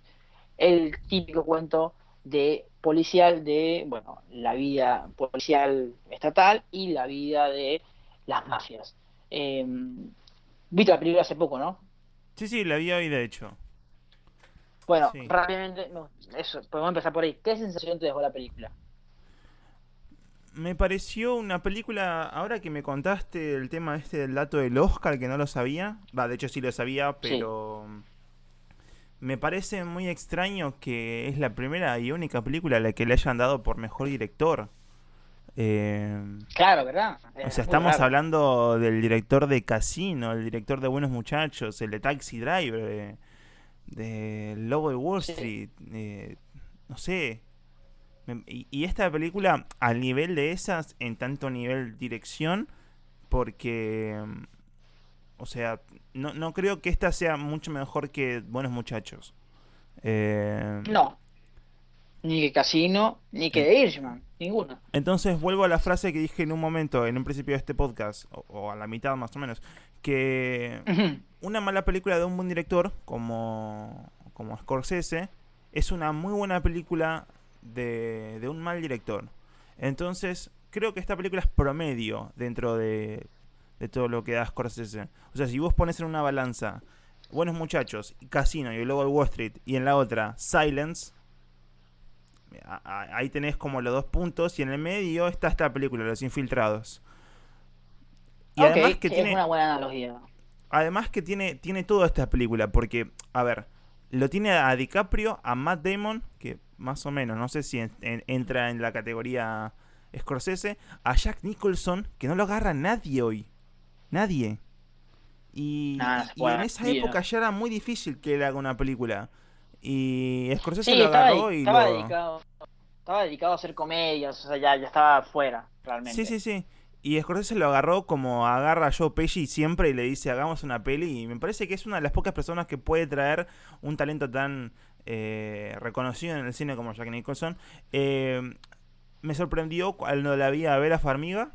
el típico cuento de policial de, bueno, la vida policial estatal y la vida de las mafias. Eh, Viste la película hace poco, ¿no? Sí, sí, la vi hoy de hecho. Bueno, rápidamente, eso, podemos empezar por ahí. ¿Qué sensación te dejó la película? Me pareció una película, ahora que me contaste el tema este del dato del Oscar, que no lo sabía, va, de hecho sí lo sabía, pero me parece muy extraño que es la primera y única película a la que le hayan dado por mejor director. Eh, claro, ¿verdad? o sea, estamos hablando del director de Casino, el director de Buenos Muchachos, el de Taxi Driver, de, Lobo de Wall Street, eh, no sé. Y, y, esta película, al nivel de esas, en tanto nivel dirección, porque o sea, no, no creo que esta sea mucho mejor que Buenos Muchachos. Eh... No. Ni que Casino, ni que de Irishman, ninguna. Entonces vuelvo a la frase que dije en un momento, en un principio de este podcast, o, a la mitad más o menos, que una mala película de un buen director, como, como Scorsese, es una muy buena película de, de un mal director. Entonces, creo que esta película es promedio dentro de de todo lo que da Scorsese. O sea, si vos pones en una balanza Buenos Muchachos, Casino y luego Wall Street y en la otra Silence, ahí tenés como los dos puntos y en el medio está esta película, Los Infiltrados. Y además que tiene una buena analogía. Además que tiene tiene toda esta película porque a ver, lo tiene a DiCaprio, a Matt Damon, que más o menos, no sé si entra en la categoría Scorsese, a Jack Nicholson, que no lo agarra nadie hoy. Nadie. Y, en esa época ya era muy difícil que él haga una película. Y Scorsese lo agarró y estaba Dedicado, estaba dedicado a hacer comedias, o sea, ya, ya estaba fuera, realmente. Sí, sí, sí. Y Scorsese lo agarró como agarra a Joe Pesci siempre y le dice, hagamos una peli. Y me parece que es una de las pocas personas que puede traer un talento tan eh, reconocido en el cine como Jack Nicholson. Eh, me sorprendió cuando la vi a ver a Farmiga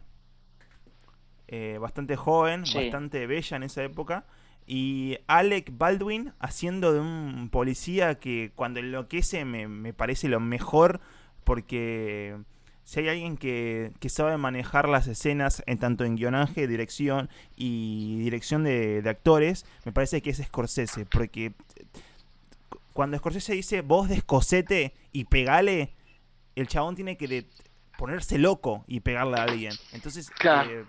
eh, bastante joven, bastante bella en esa época. Y Alec Baldwin haciendo de un policía que cuando enloquece me, me parece lo mejor porque si hay alguien que, sabe manejar las escenas en tanto en guionaje, dirección y dirección de, de, actores, me parece que es Scorsese. Porque cuando Scorsese dice voz de escocete y pegale, el chabón tiene que ponerse loco y pegarle a alguien. Entonces, eh,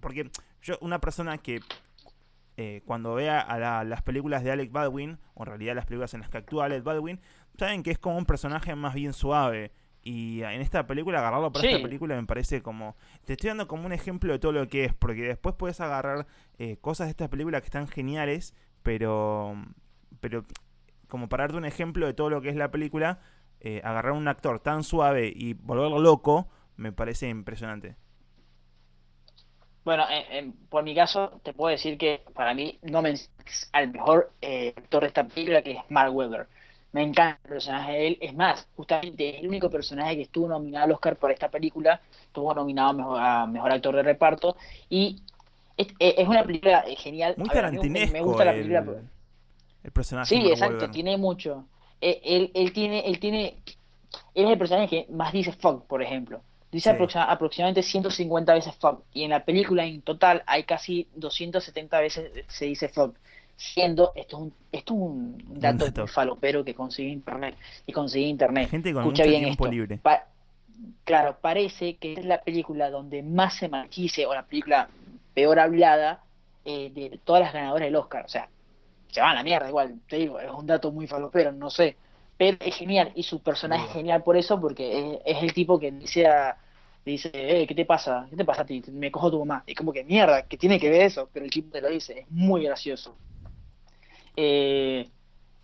porque yo, una persona que eh, cuando vea a las películas de Alec Baldwin, o en realidad las películas en las que actúa Alec Baldwin, saben que es como un personaje más bien suave. Y en esta película, agarrarlo para esta película me parece como. Te estoy dando como un ejemplo de todo lo que es, porque después puedes agarrar eh, cosas de esta película que están geniales, pero. Pero como para darte un ejemplo de todo lo que es la película, eh, agarrar un actor tan suave y volverlo loco, me parece impresionante. Bueno, por mi caso, te puedo decir que para mí no me al mejor eh, actor de esta película, que es Mark Webber. Me encanta el personaje de él. Es más, justamente es el único personaje que estuvo nominado al Oscar por esta película. Estuvo nominado a mejor, actor de reparto. Y es, una película genial. Muy tarantinesco. Me, gusta la película. El, personaje. Sí, exacto, tiene mucho. Eh, él, él, tiene, él tiene. Él es el personaje que más dice fuck, por ejemplo. Dice aproximadamente 150 veces fuck. Y en la película en total hay casi 270 veces se dice fuck siendo esto es un, esto es un dato, falopero que consigue internet y consigue internet. Gente con mucho tiempo libre. claro, parece que es la película donde más se malquice o la película peor hablada eh, de todas las ganadoras del Oscar. O sea, se va a la mierda igual, te digo, es un dato muy falopero, no sé. Pero es genial y su personaje es genial por eso porque es, el tipo que dice a, dice, eh, ¿qué te pasa? ¿Qué te pasa a ti? Me cojo tu mamá. Y como que mierda, que tiene que ver eso, pero el tipo te lo dice, es muy gracioso. Eh,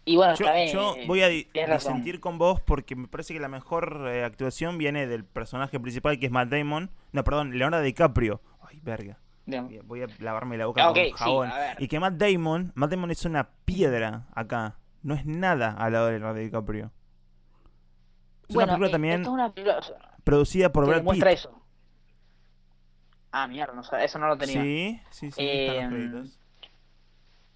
y bueno, yo, yo eh, voy a disentir con vos porque me parece que la mejor eh, actuación viene del personaje principal que es Matt Damon. No, perdón, Leonardo DiCaprio. Ay, verga. Voy a lavarme la boca con jabón. y que Matt Damon, Matt Damon es una piedra acá. No es nada al lado de Leonardo DiCaprio. Es una película también producida por Brad Pitt. Eso. Ah, mierda, no, eso no lo tenía. Sí, sí, sí. los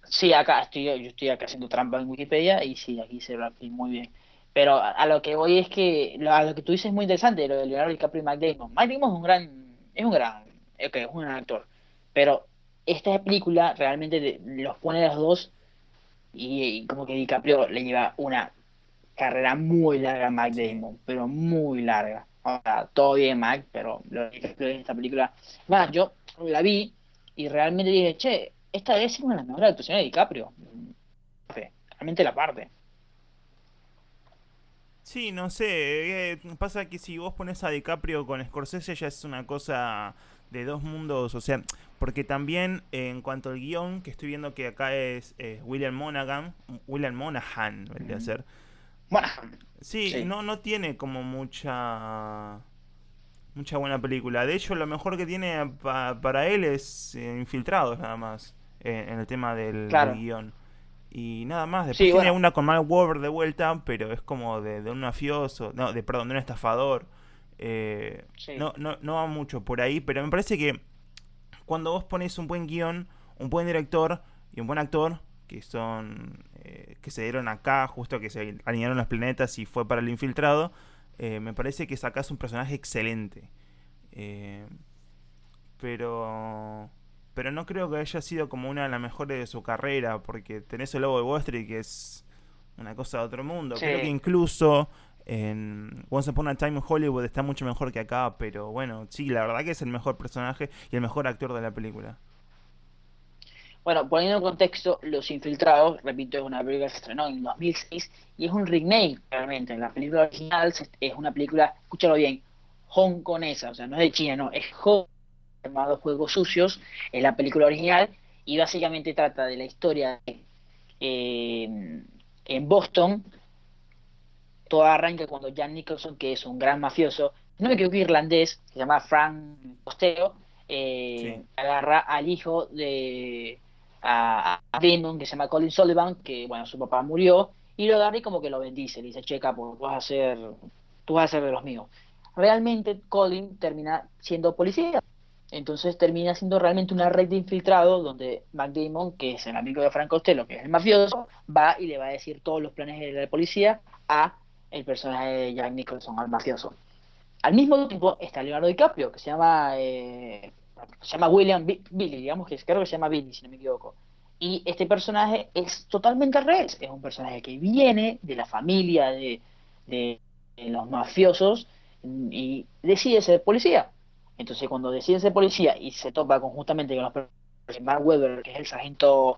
Sí, acá estoy, yo estoy acá haciendo trampa en Wikipedia y sí, aquí se ve muy bien. Pero a, lo que voy es que lo, a lo que tú dices es muy interesante, lo de Leonardo DiCaprio y Matt Damon. Matt Damon es un gran, es un gran, es un gran actor. Pero esta película realmente los pone a los dos y, como que DiCaprio le lleva una carrera muy larga a Matt Damon, pero muy larga. O sea, todo bien Mac, pero lo de DiCaprio en esta película... Más, yo la vi y realmente dije, che, esta debe ser una de las mejores actuaciones de DiCaprio. Realmente la parte. Sí, no sé. Eh, pasa que si vos pones a DiCaprio con Scorsese ya es una cosa de dos mundos. O sea, porque también en cuanto al guion, que estoy viendo que acá es William Monaghan. William Monahan, vendría a ser. Monahan. Sí, No, no tiene como mucha mucha buena película. De hecho, lo mejor que tiene para él es eh, Infiltrados, nada más en, el tema del, guion. Y nada más, después tiene una con Mark Wahlberg de vuelta, pero es como de, un mafioso, no, de perdón, de un estafador. Eh, no, no, no va mucho por ahí, pero me parece que cuando vos pones un buen guion, un buen director y un buen actor, que son eh, que se dieron acá, justo que se alinearon los planetas y fue para el infiltrado, eh, me parece que sacas un personaje excelente. pero pero no creo que haya sido como una de las mejores de su carrera, porque tenés el logo de Wall Street que es una cosa de otro mundo. Creo que incluso en Once Upon a Time in Hollywood está mucho mejor que acá, pero bueno, sí, la verdad que es el mejor personaje y el mejor actor de la película. Bueno, poniendo en contexto, Los Infiltrados, repito, es una película que se estrenó en 2006 y es un remake realmente. La película original es una película, escúchalo bien, hongkonesa, o sea, no es de China, no, es hong llamado Juegos Sucios, es la película original, y básicamente trata de la historia eh, en Boston. Todo arranca cuando Jan Nicholson, que es un gran mafioso, no me equivoco irlandés, se llama Frank Costello, eh, agarra al hijo de a, Damon, que se llama Colin Sullivan, que bueno, su papá murió, y lo agarra y como que lo bendice, le dice, checa, pues vas a ser, tú vas a ser de los míos. Realmente Colin termina siendo policía, entonces termina siendo realmente una red de infiltrados donde Mac Damon, que es el amigo de Frank Costello, que es el mafioso, va y le va a decir todos los planes de la policía a el personaje de Jack Nicholson, al mafioso. Al mismo tiempo está Leonardo DiCaprio, que se llama eh, se llama William Billy, digamos que creo que se llama Billy, si no me equivoco. Y este personaje es totalmente al es un personaje que viene de la familia de, de los mafiosos y decide ser policía entonces, cuando decide ser policía y se topa conjuntamente con los Mark Webber, que es el sargento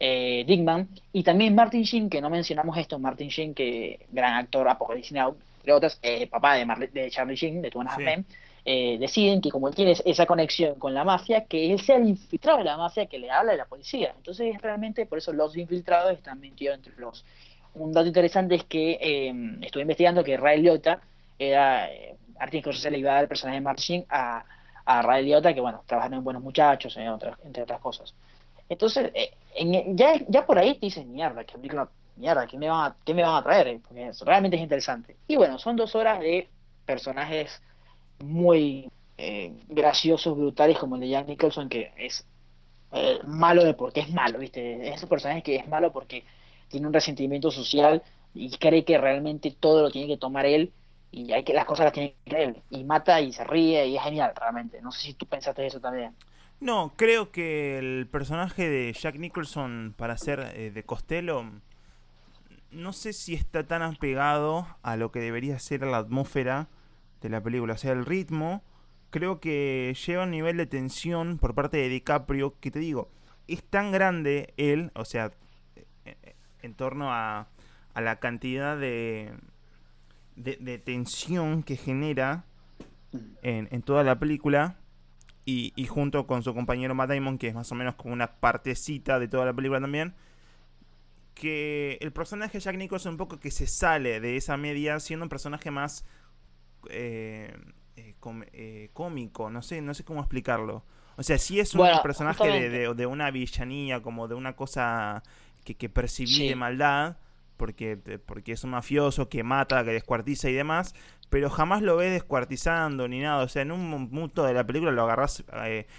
eh, Dickman, y también Martin Sheen, que no mencionamos esto, Martin Sheen, que gran actor Apocalypse Now, entre otras, el papá de, de Charlie Sheen, de Two and eh, deciden que como él tiene esa conexión con la mafia, que él sea el infiltrado de la mafia que le habla de la policía. Entonces, realmente, por eso los infiltrados están metidos entre los. Un dato interesante es que eh, estuve investigando que Ray Liotta era. Eh, Martin Scorsese le iba a dar el personaje de Martin a, a Ray Liotta, que bueno, trabajando en Buenos Muchachos, entre otras cosas. Entonces, eh, ya, ya por ahí te dicen, mierda, que película, mierda, ¿qué me van a, qué me van a traer? Porque realmente es interesante. Y bueno, son dos horas de personajes muy eh, graciosos, brutales, como el de Jack Nicholson, que es eh, malo de porque es malo, ¿viste? Es un personaje que es malo porque tiene un resentimiento social y cree que realmente todo lo tiene que tomar él y hay que las cosas las tiene que él y mata y se ríe y es genial realmente. No sé si tú pensaste eso también. No, creo que el personaje de Jack Nicholson para ser eh, de Costello no sé si está tan apegado a lo que debería ser la atmósfera de la película. O sea, el ritmo creo que lleva un nivel de tensión por parte de DiCaprio que te digo, es tan grande él, o sea, en torno a, a la cantidad de, de, tensión que genera en, en toda la película. Y, y, junto con su compañero Matt Damon, que es más o menos como una partecita de toda la película también, que el personaje de Jack Nicholson un poco que se sale de esa media siendo un personaje más eh, eh, eh, cómico, no sé, no sé cómo explicarlo. O sea, si es un personaje de, de, una villanía, como de una cosa que, que percibí de maldad, porque, porque es un mafioso que mata, que descuartiza y demás, pero jamás lo ves descuartizando ni nada. O sea, en un punto de la película lo agarras,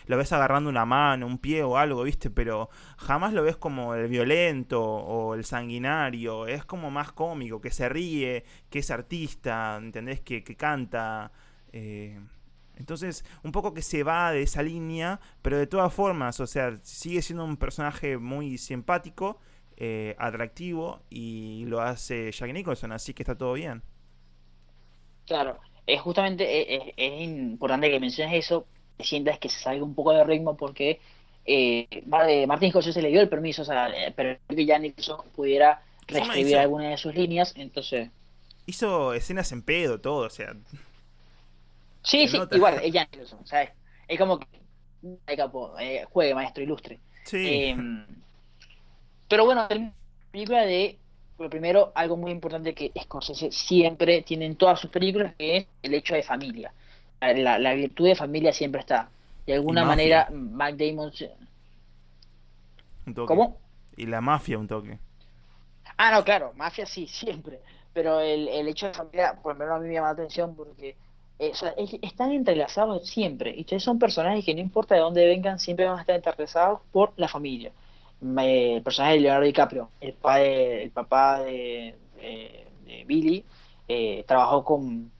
lo ves agarrando una mano, un pie o algo, ¿viste? Pero jamás lo ves como el violento o el sanguinario. Es como más cómico, que se ríe, que es artista, ¿entendés? Que, que canta. Eh, entonces, un poco que se va de esa línea, pero de todas formas, o sea, sigue siendo un personaje muy simpático, eh, atractivo, y lo hace Jack Nicholson, así que está todo bien. Claro, es justamente es, importante que menciones eso, que sientas que se salga un poco de ritmo porque eh, Martín Scorsese le dio el permiso, o sea, pero que Jack Nicholson pudiera reescribir alguna de sus líneas, entonces... Hizo escenas en pedo, todo, o sea... Sí, sí, igual, es Jack Nicholson, ¿sabes? Es como que... Eh, juegue, maestro ilustre. Sí. Em, pero bueno, película de lo primero, algo muy importante que Scorsese siempre tiene en todas sus películas, que es el hecho de familia. La, virtud de familia siempre está. De alguna manera, Damon... ¿Cómo? Y la mafia un toque. Ah, no, claro, mafia sí, siempre. Pero el, el hecho de familia, por lo menos a mí me llama la atención porque eh, están entrelazados siempre. Y ustedes son personajes que no importa de dónde vengan, siempre van a estar entrelazados por la familia el personaje de Leonardo DiCaprio, el, padre, el papá de, Billy, eh, trabajó con,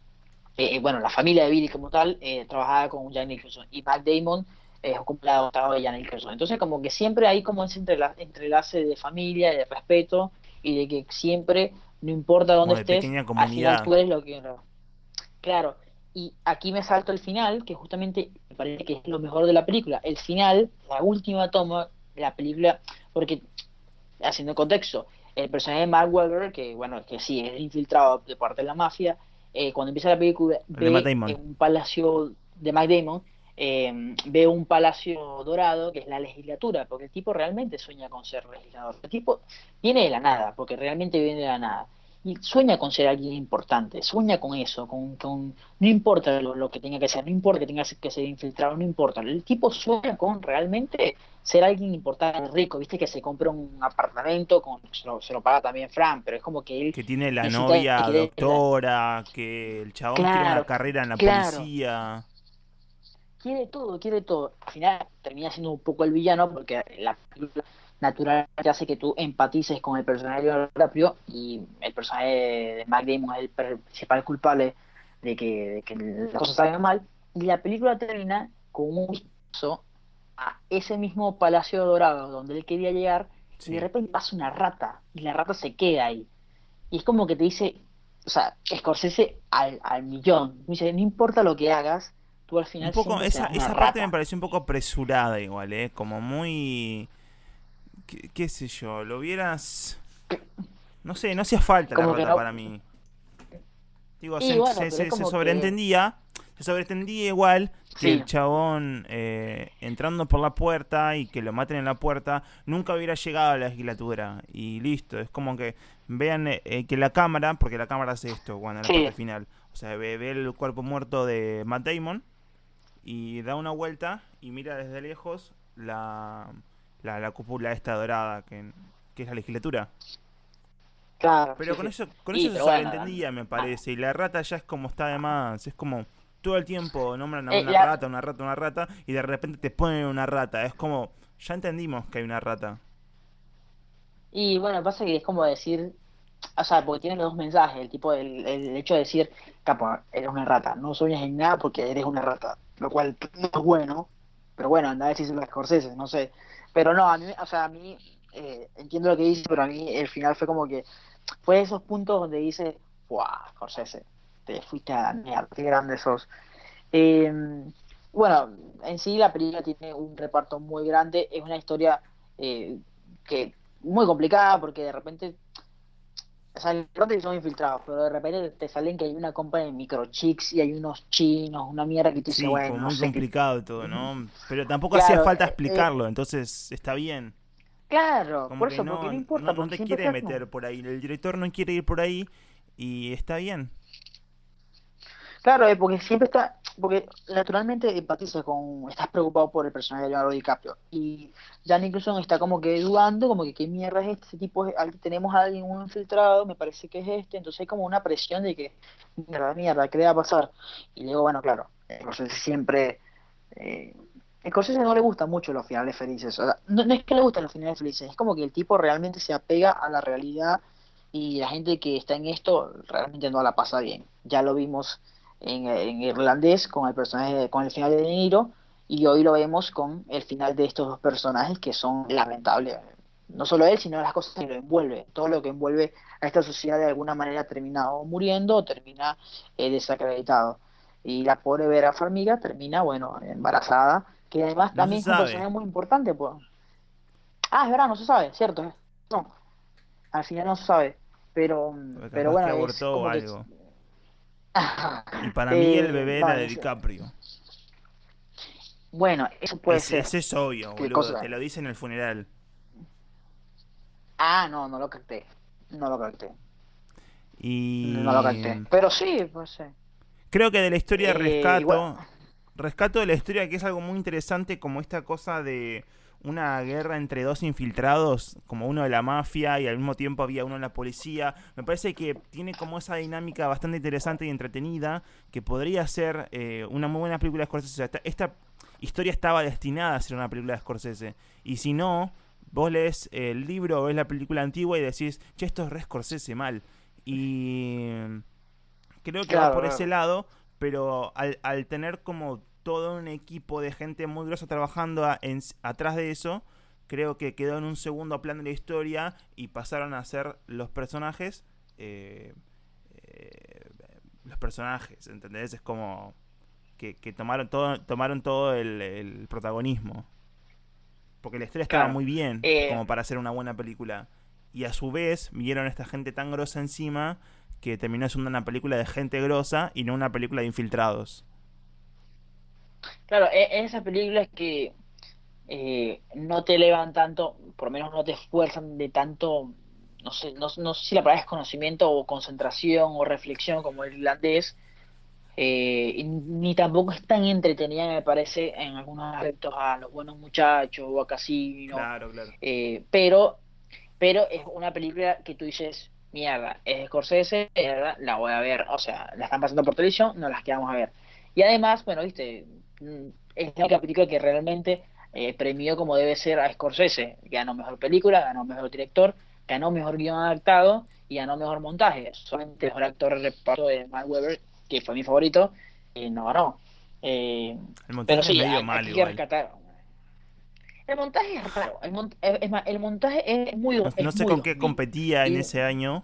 eh, eh, bueno, la familia de Billy como tal, trabajaba con Jack Nicholson y Matt Damon es como adoptado de Jack Nicholson. Entonces como que siempre hay como ese entrelace de familia, de respeto y de que siempre, no importa dónde estés, al final tú eres lo que... Claro, y aquí me salto el final, que justamente me parece que es lo mejor de la película. El final, la última toma, la película, porque haciendo contexto, el personaje de Mark Wahlberg, que bueno, que sí es infiltrado de parte de la mafia, eh, cuando empieza la película ve un palacio de Matt Damon, eh, ve un palacio dorado que es la legislatura, porque el tipo realmente sueña con ser legislador. El tipo viene de la nada, porque realmente viene de la nada y sueña con ser alguien importante, sueña con eso, con, con no importa lo, que tenga que ser, no importa que tenga que ser infiltrado, no importa, el tipo sueña con realmente ser alguien importante, rico, viste que se compra un apartamento, con, se, lo, paga también Fran, pero es como que él... Que tiene la novia doctora, que el chabón quiere una carrera en la policía. Quiere todo, quiere todo. Al final termina siendo un poco el villano porque la naturalmente hace que tú empatices con el personaje de propio y el personaje de Mac Damon es el principal culpable de que, las cosas salgan mal. Y la película termina con un vistazo a ese mismo Palacio Dorado donde él quería llegar y de repente pasa una rata y la rata se queda ahí. Y es como que te dice o sea, Scorsese al, al millón. Dice, no importa lo que hagas tú al final un poco, esa, esa parte me pareció un poco apresurada igual, ¿eh? como muy qué, sé yo, lo hubieras... No sé, no hacía falta la rata para mí. Digo, se, bueno, se- pero se- es se como que- sobreentendía, se sobreentendía igual que Sí. el chabón eh, entrando por la puerta y que lo maten en la puerta nunca hubiera llegado a la legislatura y listo. Es como que vean eh, eh, que la cámara, porque la cámara hace esto cuando en la Sí. parte final, o sea, ve, ve el cuerpo muerto de Matt Damon y da una vuelta y mira desde lejos la, la, la cúpula esta dorada que, que es la legislatura. Claro. Pero sí, con eso, con eso se bueno, sobreentendía, me parece. Y la rata ya es como está de más. Es como todo el tiempo nombran a Eh, una la- rata, una rata, una rata. Y de repente te ponen una rata. Es como, ya entendimos que hay una rata. Y bueno, pasa que es como decir, o sea, porque tiene los dos mensajes, el tipo, el, el hecho de decir, capo, eres una rata, no sueñas en nada porque eres una rata, lo cual no es bueno, pero bueno, anda a decirse las Scorsese, no sé. Pero no, a mí, o sea, a mí, eh, entiendo lo que dice, pero a mí el final fue como que, fue de esos puntos donde dice, ¡guau, Scorsese! Te fuiste a la mierda, qué grande sos. Eh, bueno, en sí la película tiene un reparto muy grande, es una historia eh, que muy complicada porque de repente, o sea, de repente son infiltrados, pero de repente te salen que hay una compra de microchips y hay unos chinos, una mierda que tú Sí, dices, bueno, no muy complicado todo, ¿no? Pero tampoco Claro, hacía falta eh, eh, explicarlo, entonces está bien. Claro, Como por eso, no, porque no importa, no- no te quiere como- meter por ahí. El director no quiere ir por ahí y está bien. Claro, eh, porque siempre está, porque naturalmente empatizas con, estás preocupado por el personaje de Leonardo DiCaprio y Jan Nicholson está como que dudando, como que qué mierda es este, tipo, tenemos a alguien un infiltrado, me parece que es este, entonces hay como una presión de que mierda, mierda, ¿qué le va a pasar? Y luego, bueno, claro, Scorsese siempre, eh, Scorsese no le gustan mucho los finales felices, o sea, no, no es que le gusten los finales felices, es como que el tipo realmente se apega a la realidad y la gente que está en esto realmente no la pasa bien, ya lo vimos en, en irlandés con el personaje, con el final de De Niro, y hoy lo vemos con el final de estos dos personajes que son lamentables. No solo él, sino las cosas que lo envuelve, todo lo que envuelve a esta sociedad de alguna manera termina o muriendo o termina eh, desacreditado. Y la pobre Vera Farmiga termina, bueno, embarazada, que además No también es un personaje muy importante, pues. Ah, es verdad, no se sabe, cierto. No, al final no se sabe. Pero, Porque pero bueno, es como que- algo. Y para mí el Eh, bebé no, era de. DiCaprio. Bueno, eso puede Ese, ser. ese es obvio, ¿Qué boludo. Te lo dice en el funeral. Ah, no, no lo capté. No lo capté. Y No lo capté. Pero sí, pues sí. creo que de la historia Eh, rescato. igual- Rescato de la historia que es algo muy interesante, como esta cosa de una guerra entre dos infiltrados, como uno de la mafia y al mismo tiempo había uno en la policía. Me parece que tiene como esa dinámica bastante interesante y entretenida, que podría ser eh, una muy buena película de Scorsese. O sea, esta, esta historia estaba destinada a ser una película de Scorsese. Y si no, vos lees el libro o ves la película antigua y decís, che, esto es re Scorsese mal. Y creo que va por claro. ese lado, pero al, al tener como todo un equipo de gente muy grosa trabajando a- en- atrás de eso, creo que quedó en un segundo plano de la historia y pasaron a ser los personajes. eh, eh, los personajes, ¿entendés? Es como que, que tomaron todo, tomaron todo el, el protagonismo. Porque la historia estaba Claro. muy bien Eh, como para hacer una buena película. Y a su vez vieron esta gente tan grosa encima que terminó siendo una película de gente grosa y no una película de infiltrados. Claro, e- esas películas que eh, no te elevan tanto, por lo menos no te esfuerzan de tanto, no sé, no, no sé si la palabra es conocimiento o concentración o reflexión como el irlandés, eh, ni tampoco es tan entretenida, me parece, en algunos aspectos a Los Buenos Muchachos o a Casino. Claro, claro. Eh, pero, pero es una película que tú dices, mierda, es de Scorsese, mierda, la voy a ver. O sea, la están pasando por televisión, no las quedamos a ver. Y además, bueno, viste, es la única película que realmente eh, premió como debe ser a Scorsese. Ganó mejor película, ganó mejor director, ganó mejor guion adaptado y ganó mejor montaje. Solamente mejor actor de reparto de Mark Webber, que fue mi favorito, y no ganó. Eh, El montaje pero sí, es medio hay, mal hay que igual. rescatar. El montaje es raro. El mont- es más, el montaje es muy. No, es no sé muy con qué 2000. competía en ese año,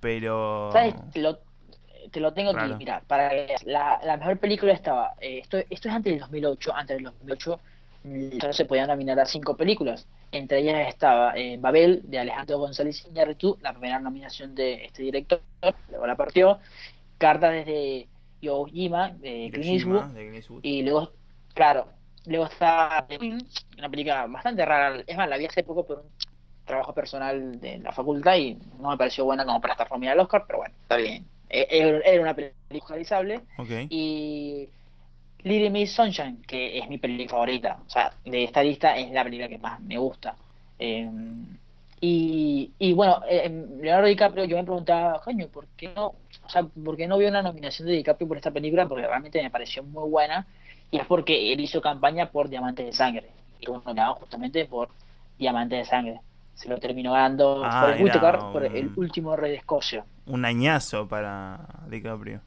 pero... ¿Sabes? Lo, te lo tengo aquí, Raro. mira, para. La, la mejor película estaba. eh, esto, esto es antes del 2008. Antes del 2008 mm, solo se podían nominar a cinco películas. Entre ellas estaba eh, Babel, de Alejandro González Iñárritu, la primera nominación de este director, luego la partió. Cartas desde Jima, de Clint Eastwood, y luego, claro, luego está The Queen, una película bastante rara, es más, la vi hace poco por un trabajo personal de la facultad y no me pareció buena como para estar nominada al Oscar, pero bueno, está bien. Eh, Era una película realizable y Little Miss Sunshine, que es mi película favorita. O sea, de esta lista es la película que más me gusta. Eh, y, y bueno, eh, Leonardo DiCaprio, yo me preguntaba, coño, ¿por qué no? O sea, ¿por qué no vio una nominación de DiCaprio por esta película? Porque realmente me pareció muy buena. Y es porque él hizo campaña por Diamante de Sangre. Y fue nominado justamente por Diamante de Sangre. Se lo terminó ganando Ah, Forest era Whitaker por un- el último rey de Escocia. Un añazo para DiCaprio.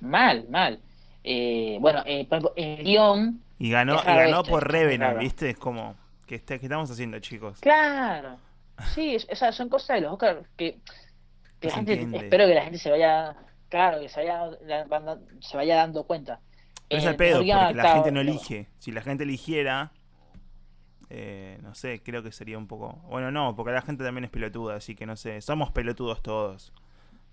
Mal, mal. Eh, bueno, eh, por ejemplo, el guion Y ganó, y ganó por Revenant, raro. ¿viste? Es como, ¿qué, está- qué estamos haciendo, chicos? Claro, sí, es- o sea, son cosas de los Oscars que, que No la gente, entiende. espero que la gente se vaya, claro, que se vaya, la- se vaya dando cuenta. Pero es Eh, el pedo, mejor guion porque la gente no elige. Si la gente eligiera, eh, no sé, creo que sería un poco... Bueno, no, porque la gente también es pelotuda, así que no sé, somos pelotudos todos.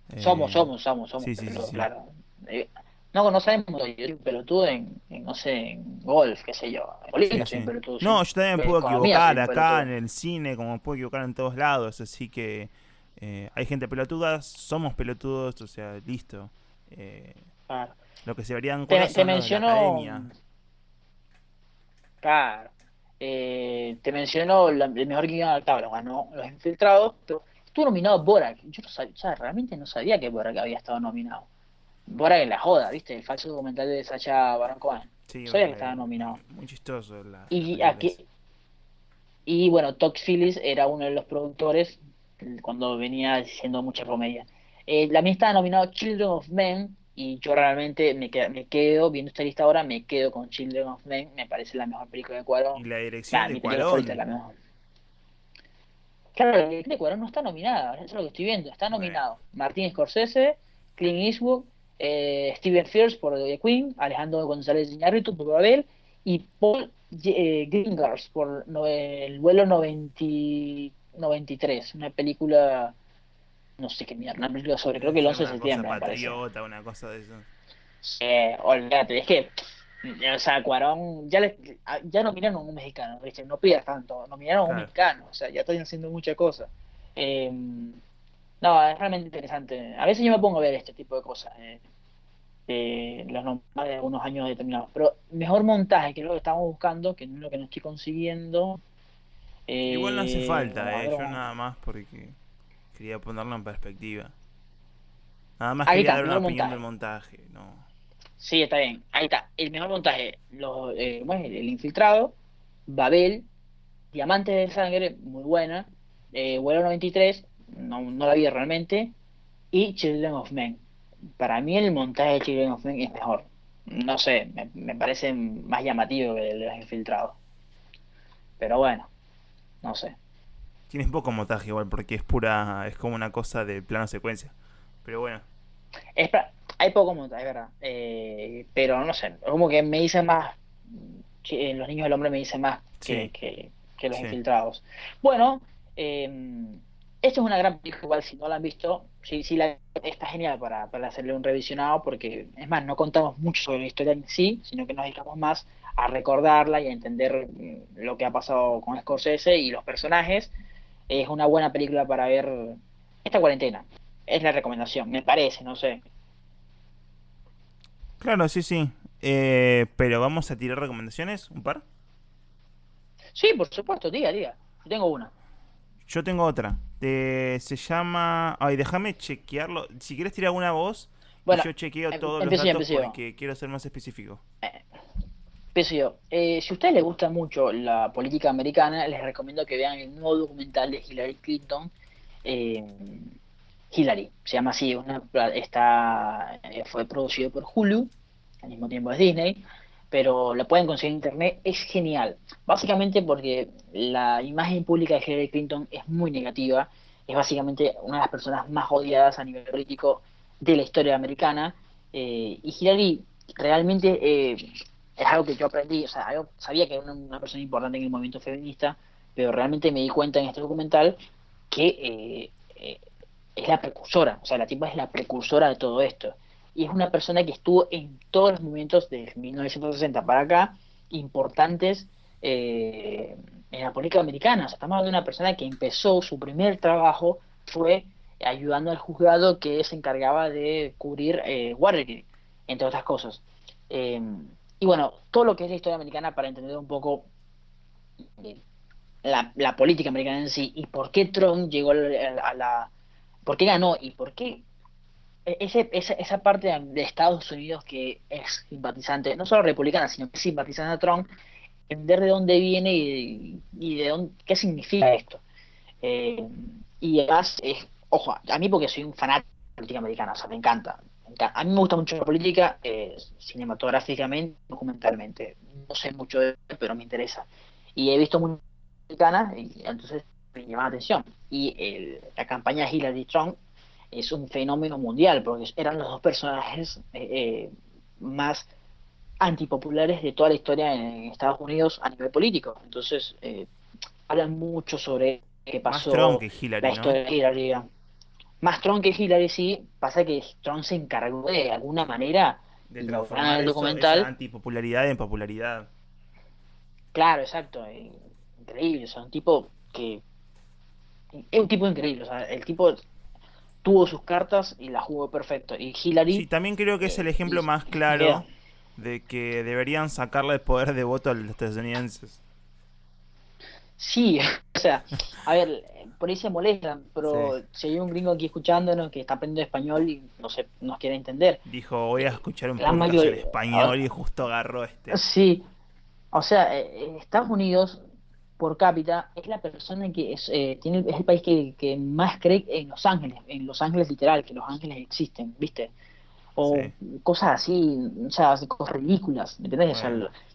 Eh, Somos, somos, somos, somos, sí, sí, sí, pelotudos, sí. claro. Eh, no, no sabemos, yo soy un pelotudo en, en, no sé, en golf, qué sé yo. En política soy un pelotudo. No, yo también En puedo equivocar acá en el cine, como puedo equivocar en todos lados, así que eh, hay gente pelotuda, somos pelotudos, o sea, listo. Claro. lo que se verían Te, te de la academia. Claro. Eh, te mencionó la- el mejor guion adaptable, lo ganó Los Infiltrados, pero estuvo nominado Borak. Yo no sabía, o sea, realmente no sabía que Borak había estado nominado. Borak en la joda, ¿viste? El falso documental de Sacha Baron Cohen. Sí, sabía que eh, estaba nominado. Muy chistoso. la- Y la aquí. Y bueno, Todd Phillips era uno de los productores cuando venía haciendo mucha comedia. Eh, también estaba nominado Children of Men y yo realmente me quedo, me quedo viendo esta lista ahora, me quedo con Children of Men, me parece la mejor película de Cuarón. Y la dirección Nah, de Cuarón. la mejor. Claro, la dirección de Cuarón no está nominada, eso es lo que estoy viendo. Está Bueno. nominado Martín Scorsese, Clint Eastwood, eh, Steven Frears por The Queen, Alejandro González Iñárritu por Babel y Paul eh, Greengrass por no- el vuelo 90 93, una película, no sé qué mierda, película sobre, creo que el 11 de septiembre, cosa patriota, una cosa de eso. Eh, olvídate, es que, o sea, Cuarón, ya, le, ya nominaron a un mexicano, ¿viste? no pidas tanto, nominaron a un mexicano, o sea, ya están haciendo muchas cosas. Eh, no, es realmente interesante. A veces yo me pongo a ver este tipo de cosas, eh, eh, los nombres de algunos años determinados, pero mejor montaje, que es lo que estamos buscando, que no es lo que no estoy consiguiendo. eh, Igual no hace falta, vamos a eh, yo nada más porque quería ponerlo en perspectiva. Nada más Ahí quería está, dar una opinión del montaje, no. Sí, está bien. Ahí está. El mejor montaje. Los, eh, el infiltrado. Babel. Diamantes de sangre. Muy buena. Eh, Vuelo 93. No, no la vi realmente. Y Children of Men. Para mí el montaje de Children of Men es mejor. No sé. Me, me parece más llamativo que el de los infiltrados. Pero bueno. No sé. Tiene poco montaje igual porque es pura, es como una cosa de plano secuencia. Pero bueno, Es pra- hay poco montaje, es verdad. Eh, pero no sé. Como que me dice más. que Los niños del hombre me dicen más que, Sí. que, que los Sí. infiltrados. Bueno, eh, esto es una gran película, igual si no la han visto, sí, sí la, está genial para, para hacerle un revisionado, porque es más, no contamos mucho sobre la historia en sí, sino que nos dedicamos más a recordarla y a entender mm, lo que ha pasado con Scorsese y los personajes. Es una buena película para ver esta cuarentena. Es la recomendación, me parece, no sé. claro, sí, sí. Eh, pero vamos a tirar recomendaciones, un par. Sí, por supuesto, diga, diga. Yo tengo una. Yo tengo otra. Eh, se llama. Ay, déjame chequearlo. Si quieres tirar una voz, Bueno, yo chequeo em- todos los datos porque quiero ser más específico. Empiezo yo. Eh, si a ustedes les gusta mucho la política americana, les recomiendo que vean el nuevo documental de Hillary Clinton. eh, Hillary, se llama así, una, está, eh, fue producido por Hulu, al mismo tiempo es Disney, pero la pueden conseguir en internet, es genial. Básicamente porque la imagen pública de Hillary Clinton es muy negativa, es básicamente una de las personas más odiadas a nivel político de la historia americana, y Hillary realmente es algo que yo aprendí, o sea, yo sabía que era una, persona importante en el movimiento feminista, pero realmente me di cuenta en este documental que eh, eh, es la precursora, o sea, la tipa es la precursora de todo esto. Y es una persona que estuvo en todos los movimientos de 1960 para acá, importantes eh, en la política americana. O sea, estamos hablando de una persona que empezó su primer trabajo, fue ayudando al juzgado que se encargaba de cubrir eh, entre otras cosas. Y bueno, todo lo que es la historia americana para entender un poco eh, la, política americana en sí y por qué Trump llegó a la, por qué ganó y por qué ese, esa, esa parte de Estados Unidos que es simpatizante, no solo republicana, sino que es simpatizante a Trump, entender de dónde viene y, de dónde, qué significa esto. Eh, y además, es, ojo, a mí porque soy un fanático de la política americana, o sea, me encanta. A mí me gusta mucho la política, eh, cinematográficamente, documentalmente. No sé mucho de eso, pero me interesa. Y he visto muy americana y entonces me llama la atención. Y la campaña Hillary Trump es un fenómeno mundial, porque eran los dos personajes eh, eh, más antipopulares de toda la historia en Estados Unidos a nivel político. Entonces, eh, hablan mucho sobre qué pasó. Más Trump que Hillary, la historia de Hillary. Más Trump que Hillary, sí. Pasa que Trump se encargó de alguna manera de transformar el documental. esa antipopularidad en popularidad. Claro, exacto. Increíble. O sea, un tipo que. Es un tipo increíble. O sea, el tipo tuvo sus cartas y las jugó perfecto. Y Hillary. Sí, también creo que es el ejemplo más claro de que deberían sacarle el poder de voto a los estadounidenses. Sí, o sea, a ver, por ahí se molestan, pero si hay un gringo aquí escuchándonos que está aprendiendo español y no sé, nos quiere entender. Dijo, voy a escuchar un poco de español y justo agarró este. Sí, o sea, eh, Estados Unidos por cápita es la persona que es, eh, tiene, es el país que, más cree en Los Ángeles, en Los Ángeles literal, que Los Ángeles existen, ¿viste? O cosas así, o sea, cosas ridículas, ¿me entendés?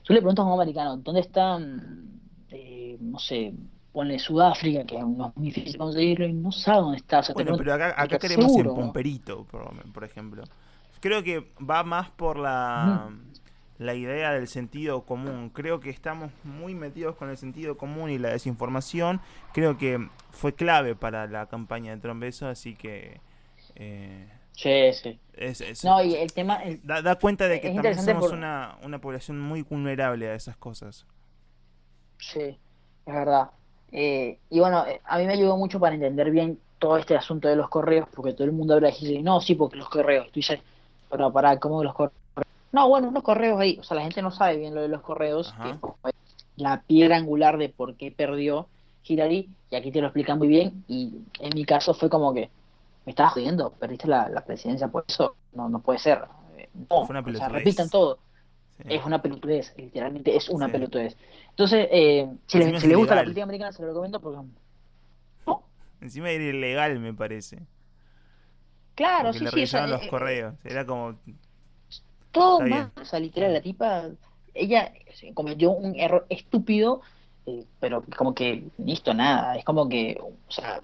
tú le preguntas a un americano, ¿dónde están, eh, no sé, pone Sudáfrica, que no es muy difícil conseguirlo, y no sabe dónde está. bueno, pero acá, acá queremos en Pomperito, por, por, ejemplo. Creo que va más por la la idea del sentido común. Creo que estamos muy metidos con el sentido común y la desinformación. Creo que fue clave para la campaña de Trump eso, así que... Eh, sí, sí. no, y el tema... da, cuenta de que también somos una, una población muy vulnerable a esas cosas. Sí, es verdad. Eh, y bueno, eh, a mí me ayudó mucho para entender bien todo este asunto de los correos, porque todo el mundo habla y dice, no, sí, porque los correos. Tú dices, pero para, ¿cómo los correos? No, bueno, unos correos ahí, o sea, la gente no sabe bien lo de los correos, que la piedra angular de por qué perdió Hillary, y aquí te lo explican muy bien, y en mi caso fue como que, me estabas jodiendo, perdiste la, presidencia por eso, no, no puede ser. No, una o sea, repitan todo. Es una pelotudez, literalmente es una pelotudez. Entonces, eh, si, le, gusta la política americana, se lo recomiendo porque... ¿No? Encima era ilegal, me parece. Claro, sí, sí. los eh, correos. Era como todo mal. O sea, literal, la tipa, ella cometió un error estúpido, eh, pero como que, listo, nada. Es como que, o sea,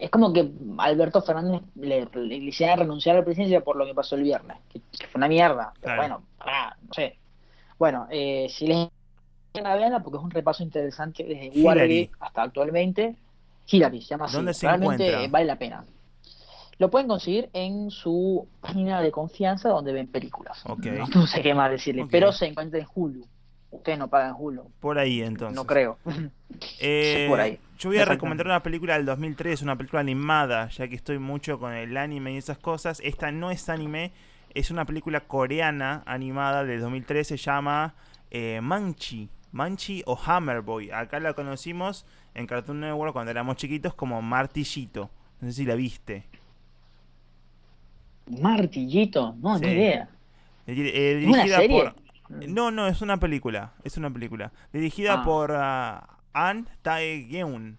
es, como que Alberto Fernández le, le, hiciera renunciar a la presidencia por lo que pasó el viernes, que, fue una mierda. Pero bueno, no sé. Bueno, eh, si les a verla porque es un repaso interesante desde Watergate hasta actualmente. Hillary, se llama así. Realmente vale la pena. Lo pueden conseguir en su página de confianza donde ven películas. No, sé qué más decirle, pero se encuentra en Hulu. Ustedes no pagan Hulu. Por ahí entonces. No creo. Eh, por ahí. Yo voy a recomendar una película del 2003, una película animada, ya que estoy mucho con el anime y esas cosas. Esta no es anime, es una película coreana animada del 2003, se llama eh, Manchi. Manchi o Hammerboy. Acá la conocimos en Cartoon Network cuando éramos chiquitos como Martillito. No sé si la viste. Martillito, no, ni idea. Eh, dirigida por. No, no, es una película. Es una película. Dirigida ah. por uh, An Tae-geun,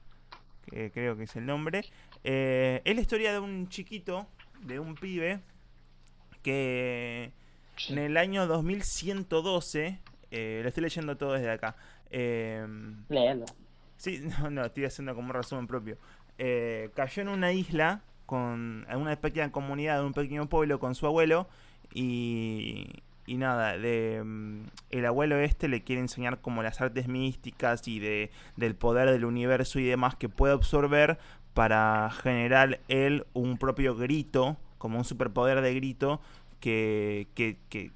que creo que es el nombre. Eh, es la historia de un chiquito, de un pibe, que en el año 2112, eh, lo estoy leyendo todo desde acá. Eh, Sí, no, no, estoy haciendo como un resumen propio. Eh, cayó en una isla con una pequeña comunidad de un pequeño pueblo con su abuelo y, y nada, de, mm, el abuelo este le quiere enseñar como las artes místicas y de, del poder del universo y demás que puede absorber para generar él un propio grito, como un superpoder de grito que, que, que,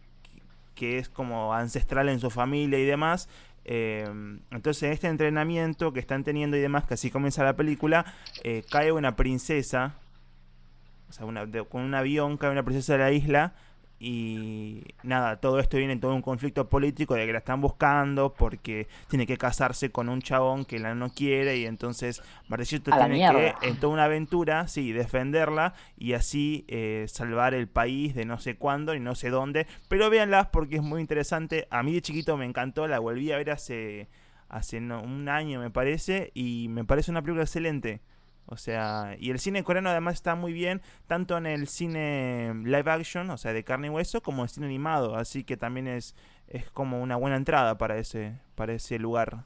que es como ancestral en su familia y demás. Eh, entonces, este entrenamiento que están teniendo y demás, que así comienza la película, eh, cae una princesa, o sea, una, con un avión cae una princesa de la isla y nada, todo esto viene en todo un conflicto político de que la están buscando porque tiene que casarse con un chabón que la no quiere y entonces Martellito tiene que, en toda una aventura, sí, defenderla y así eh, salvar el país de no sé cuándo y no sé dónde. Pero véanlas porque es muy interesante. A mí de chiquito me encantó, la volví a ver hace, hace un año me parece y me parece una película excelente. O sea, y el cine coreano además está muy bien, tanto en el cine live action, o sea, de carne y hueso, como en el cine animado. Así que también es, es como una buena entrada para ese, para ese lugar.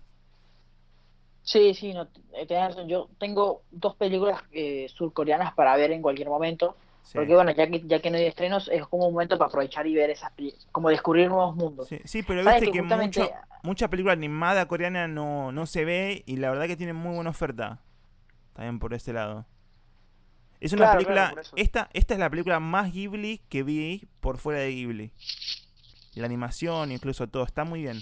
Sí, sí, no, eh, razón. Yo tengo dos películas eh, surcoreanas para ver en cualquier momento. Sí. Porque bueno, ya que, ya que no hay estrenos, es como un momento para aprovechar y ver esas peli- como descubrir nuevos mundos. Sí, sí, pero ¿Sabes viste que que justamente- mucho, mucha película animada coreana no, no se ve y la verdad que tiene muy buena oferta. También por ese lado. Es una Claro, película. claro, esta, esta es la película más Ghibli que vi por fuera de Ghibli. La animación, incluso todo, está muy bien.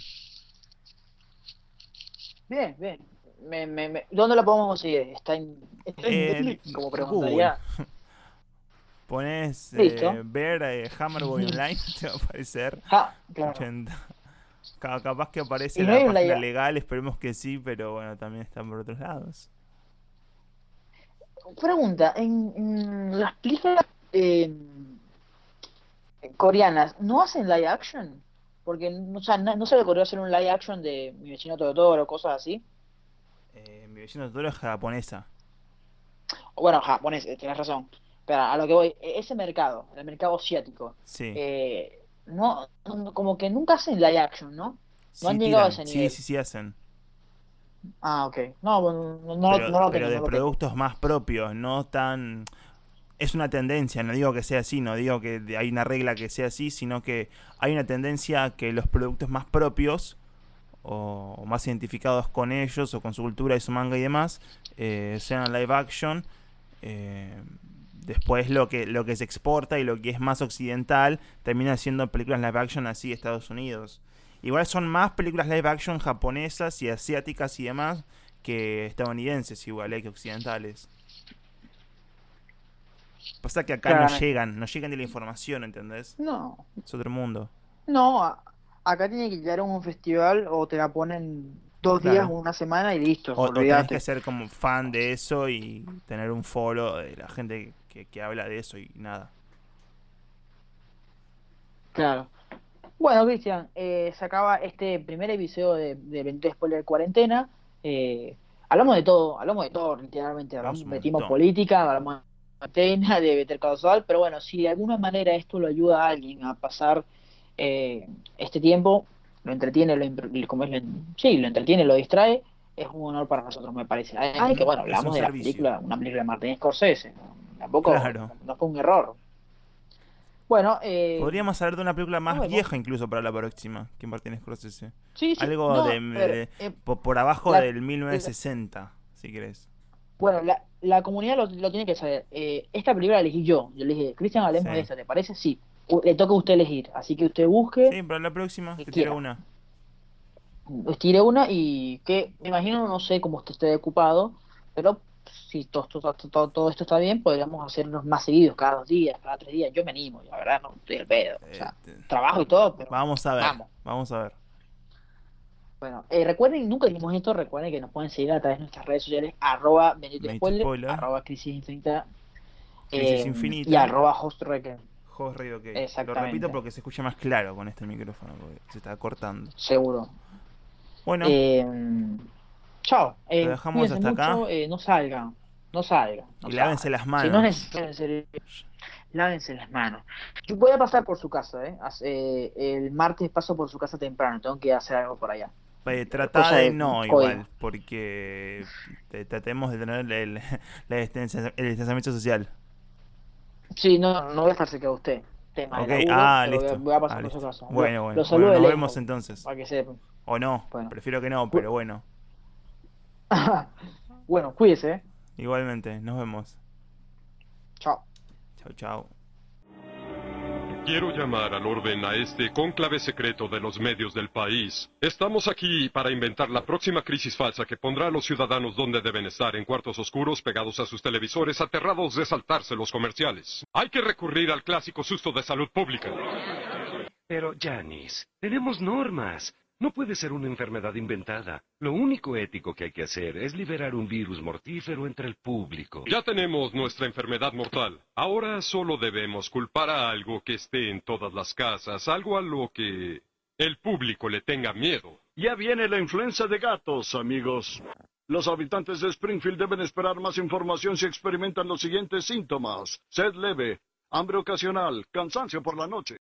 Bien, bien. Me, me, me- ¿Dónde la podemos conseguir? Está en, está en En Netflix, como preguntaría. Google. Pones eh, ver eh, Hammerboy Online, te va a aparecer. Ja, claro. 80. Ca- Capaz que aparece Y en no la página legal, esperemos que sí, pero bueno, también están por otros lados. Pregunta, en, en las películas eh, coreanas, ¿no hacen live action? Porque no, o sea, no, no se le ocurrió hacer un live action de Mi vecino Totoro o cosas así. Eh, mi vecino Totoro es japonesa. Bueno, japonés, eh, tienes razón. Pero a lo que voy, e- ese mercado, el mercado asiático, Sí. eh, no, no- como que nunca hacen live action, ¿no? sí han llegado a tiran. ese Sí, nivel. sí, sí hacen. Ah, ok. No, bueno, no, no, pero no lo pero tengo, de no productos más propios, no tan... Es una tendencia, no digo que sea así, no digo que hay una regla que sea así, sino que hay una tendencia a que los productos más propios o, más identificados con ellos o con su cultura y su manga y demás eh, sean live action. eh, después lo que, lo que se exporta y lo que es más occidental termina siendo películas live action así de Estados Unidos. Igual son más películas live action japonesas y asiáticas y demás que estadounidenses igual, eh, que occidentales. Pasa que acá no llegan, no llegan de la información, ¿entendés? No, Es otro mundo. no, acá tiene que llegar a un festival o te la ponen dos Claro. días, una semana y listo, O, o tenés que ser como fan de eso y tener un foro de la gente que, que habla de eso y nada. Claro. Bueno, Cristian, eh, se acaba este primer episodio de, de Spoiler Cuarentena. Eh, hablamos de todo, hablamos de todo, literalmente. Hablamos, metimos política, hablamos de cuarentena, de Better Call Saul, pero bueno, si de alguna manera esto lo ayuda a alguien a pasar eh, este tiempo, lo entretiene, lo, como es, lo, sí, lo entretiene, lo distrae, es un honor para nosotros, me parece. Además de que, bueno, hablamos de la servicio. película, una película de Martin Scorsese, tampoco Claro. no fue un error. Bueno, eh, Podríamos hablar de una película más vieja incluso para la próxima que Martin Scorsese. sí, sí, Algo no, de, pero, de- eh, por, por abajo la- del 1960, si querés. Bueno, la, la comunidad lo, lo tiene que saber. Eh, esta película la elegí yo. Yo le dije, Cristian, hablemos Sí. de esta, ¿te parece? Sí. Le toca a usted elegir. Así que usted busque, Sí, para la próxima te tiro una. tire una y que, me imagino, no sé cómo usted esté ocupado, pero si todo, todo, todo, todo esto está bien, podríamos hacernos más seguidos, cada dos días, cada tres días. Yo me animo, la verdad, no estoy al pedo. O sea, Eh, te- trabajo y todo, pero vamos a ver. vamos. Vamos a ver. Bueno, eh, recuerden, nunca dijimos esto, recuerden que nos pueden seguir a través de nuestras redes sociales, arroba Bendito Spoiler, Spoiler. arroba Crisis Infinita, Crisis eh, Infinita. y arroba. Host Radio OK. Lo repito porque se escucha más claro con este micrófono, porque se está cortando. Seguro. Bueno, Eh, chao. Eh, Lo dejamos cuídense hasta acá. eh, no salgan. No salgan. No y lávense las Si manos. no necesario, en serio, lávense las manos. Yo voy a pasar por su casa, ¿eh? Eh, el martes paso por su casa temprano. Tengo que hacer algo por allá. Eh, tratá cosa de de no código. igual, porque te- tratemos de tener el, el distanciamiento social. Sí, no, no voy a estar cerca de usted. tema de Ok, laburo, ah, pero voy a- listo. voy a pasar Ah, por su listo. casa. Bueno, bueno. Los Bueno, nos vemos entonces. Para que sepan. O no, Bueno. prefiero que no, pero bueno. bueno, cuídese, ¿eh? Igualmente, nos vemos. Chao. Chau, chau. Quiero llamar al orden a este cónclave secreto de los medios del país. Estamos aquí para inventar la próxima crisis falsa que pondrá a los ciudadanos donde deben estar, en cuartos oscuros, pegados a sus televisores, aterrados de saltarse los comerciales. Hay que recurrir al clásico susto de salud pública. Pero, Janice, tenemos normas. No puede ser una enfermedad inventada. Lo único ético que hay que hacer es liberar un virus mortífero entre el público. Ya tenemos nuestra enfermedad mortal. Ahora solo debemos culpar a algo que esté en todas las casas, algo a lo que el público le tenga miedo. Ya viene la influenza de gatos, amigos. Los habitantes de Springfield deben esperar más información si experimentan los siguientes síntomas. Sed leve, hambre ocasional, cansancio por la noche.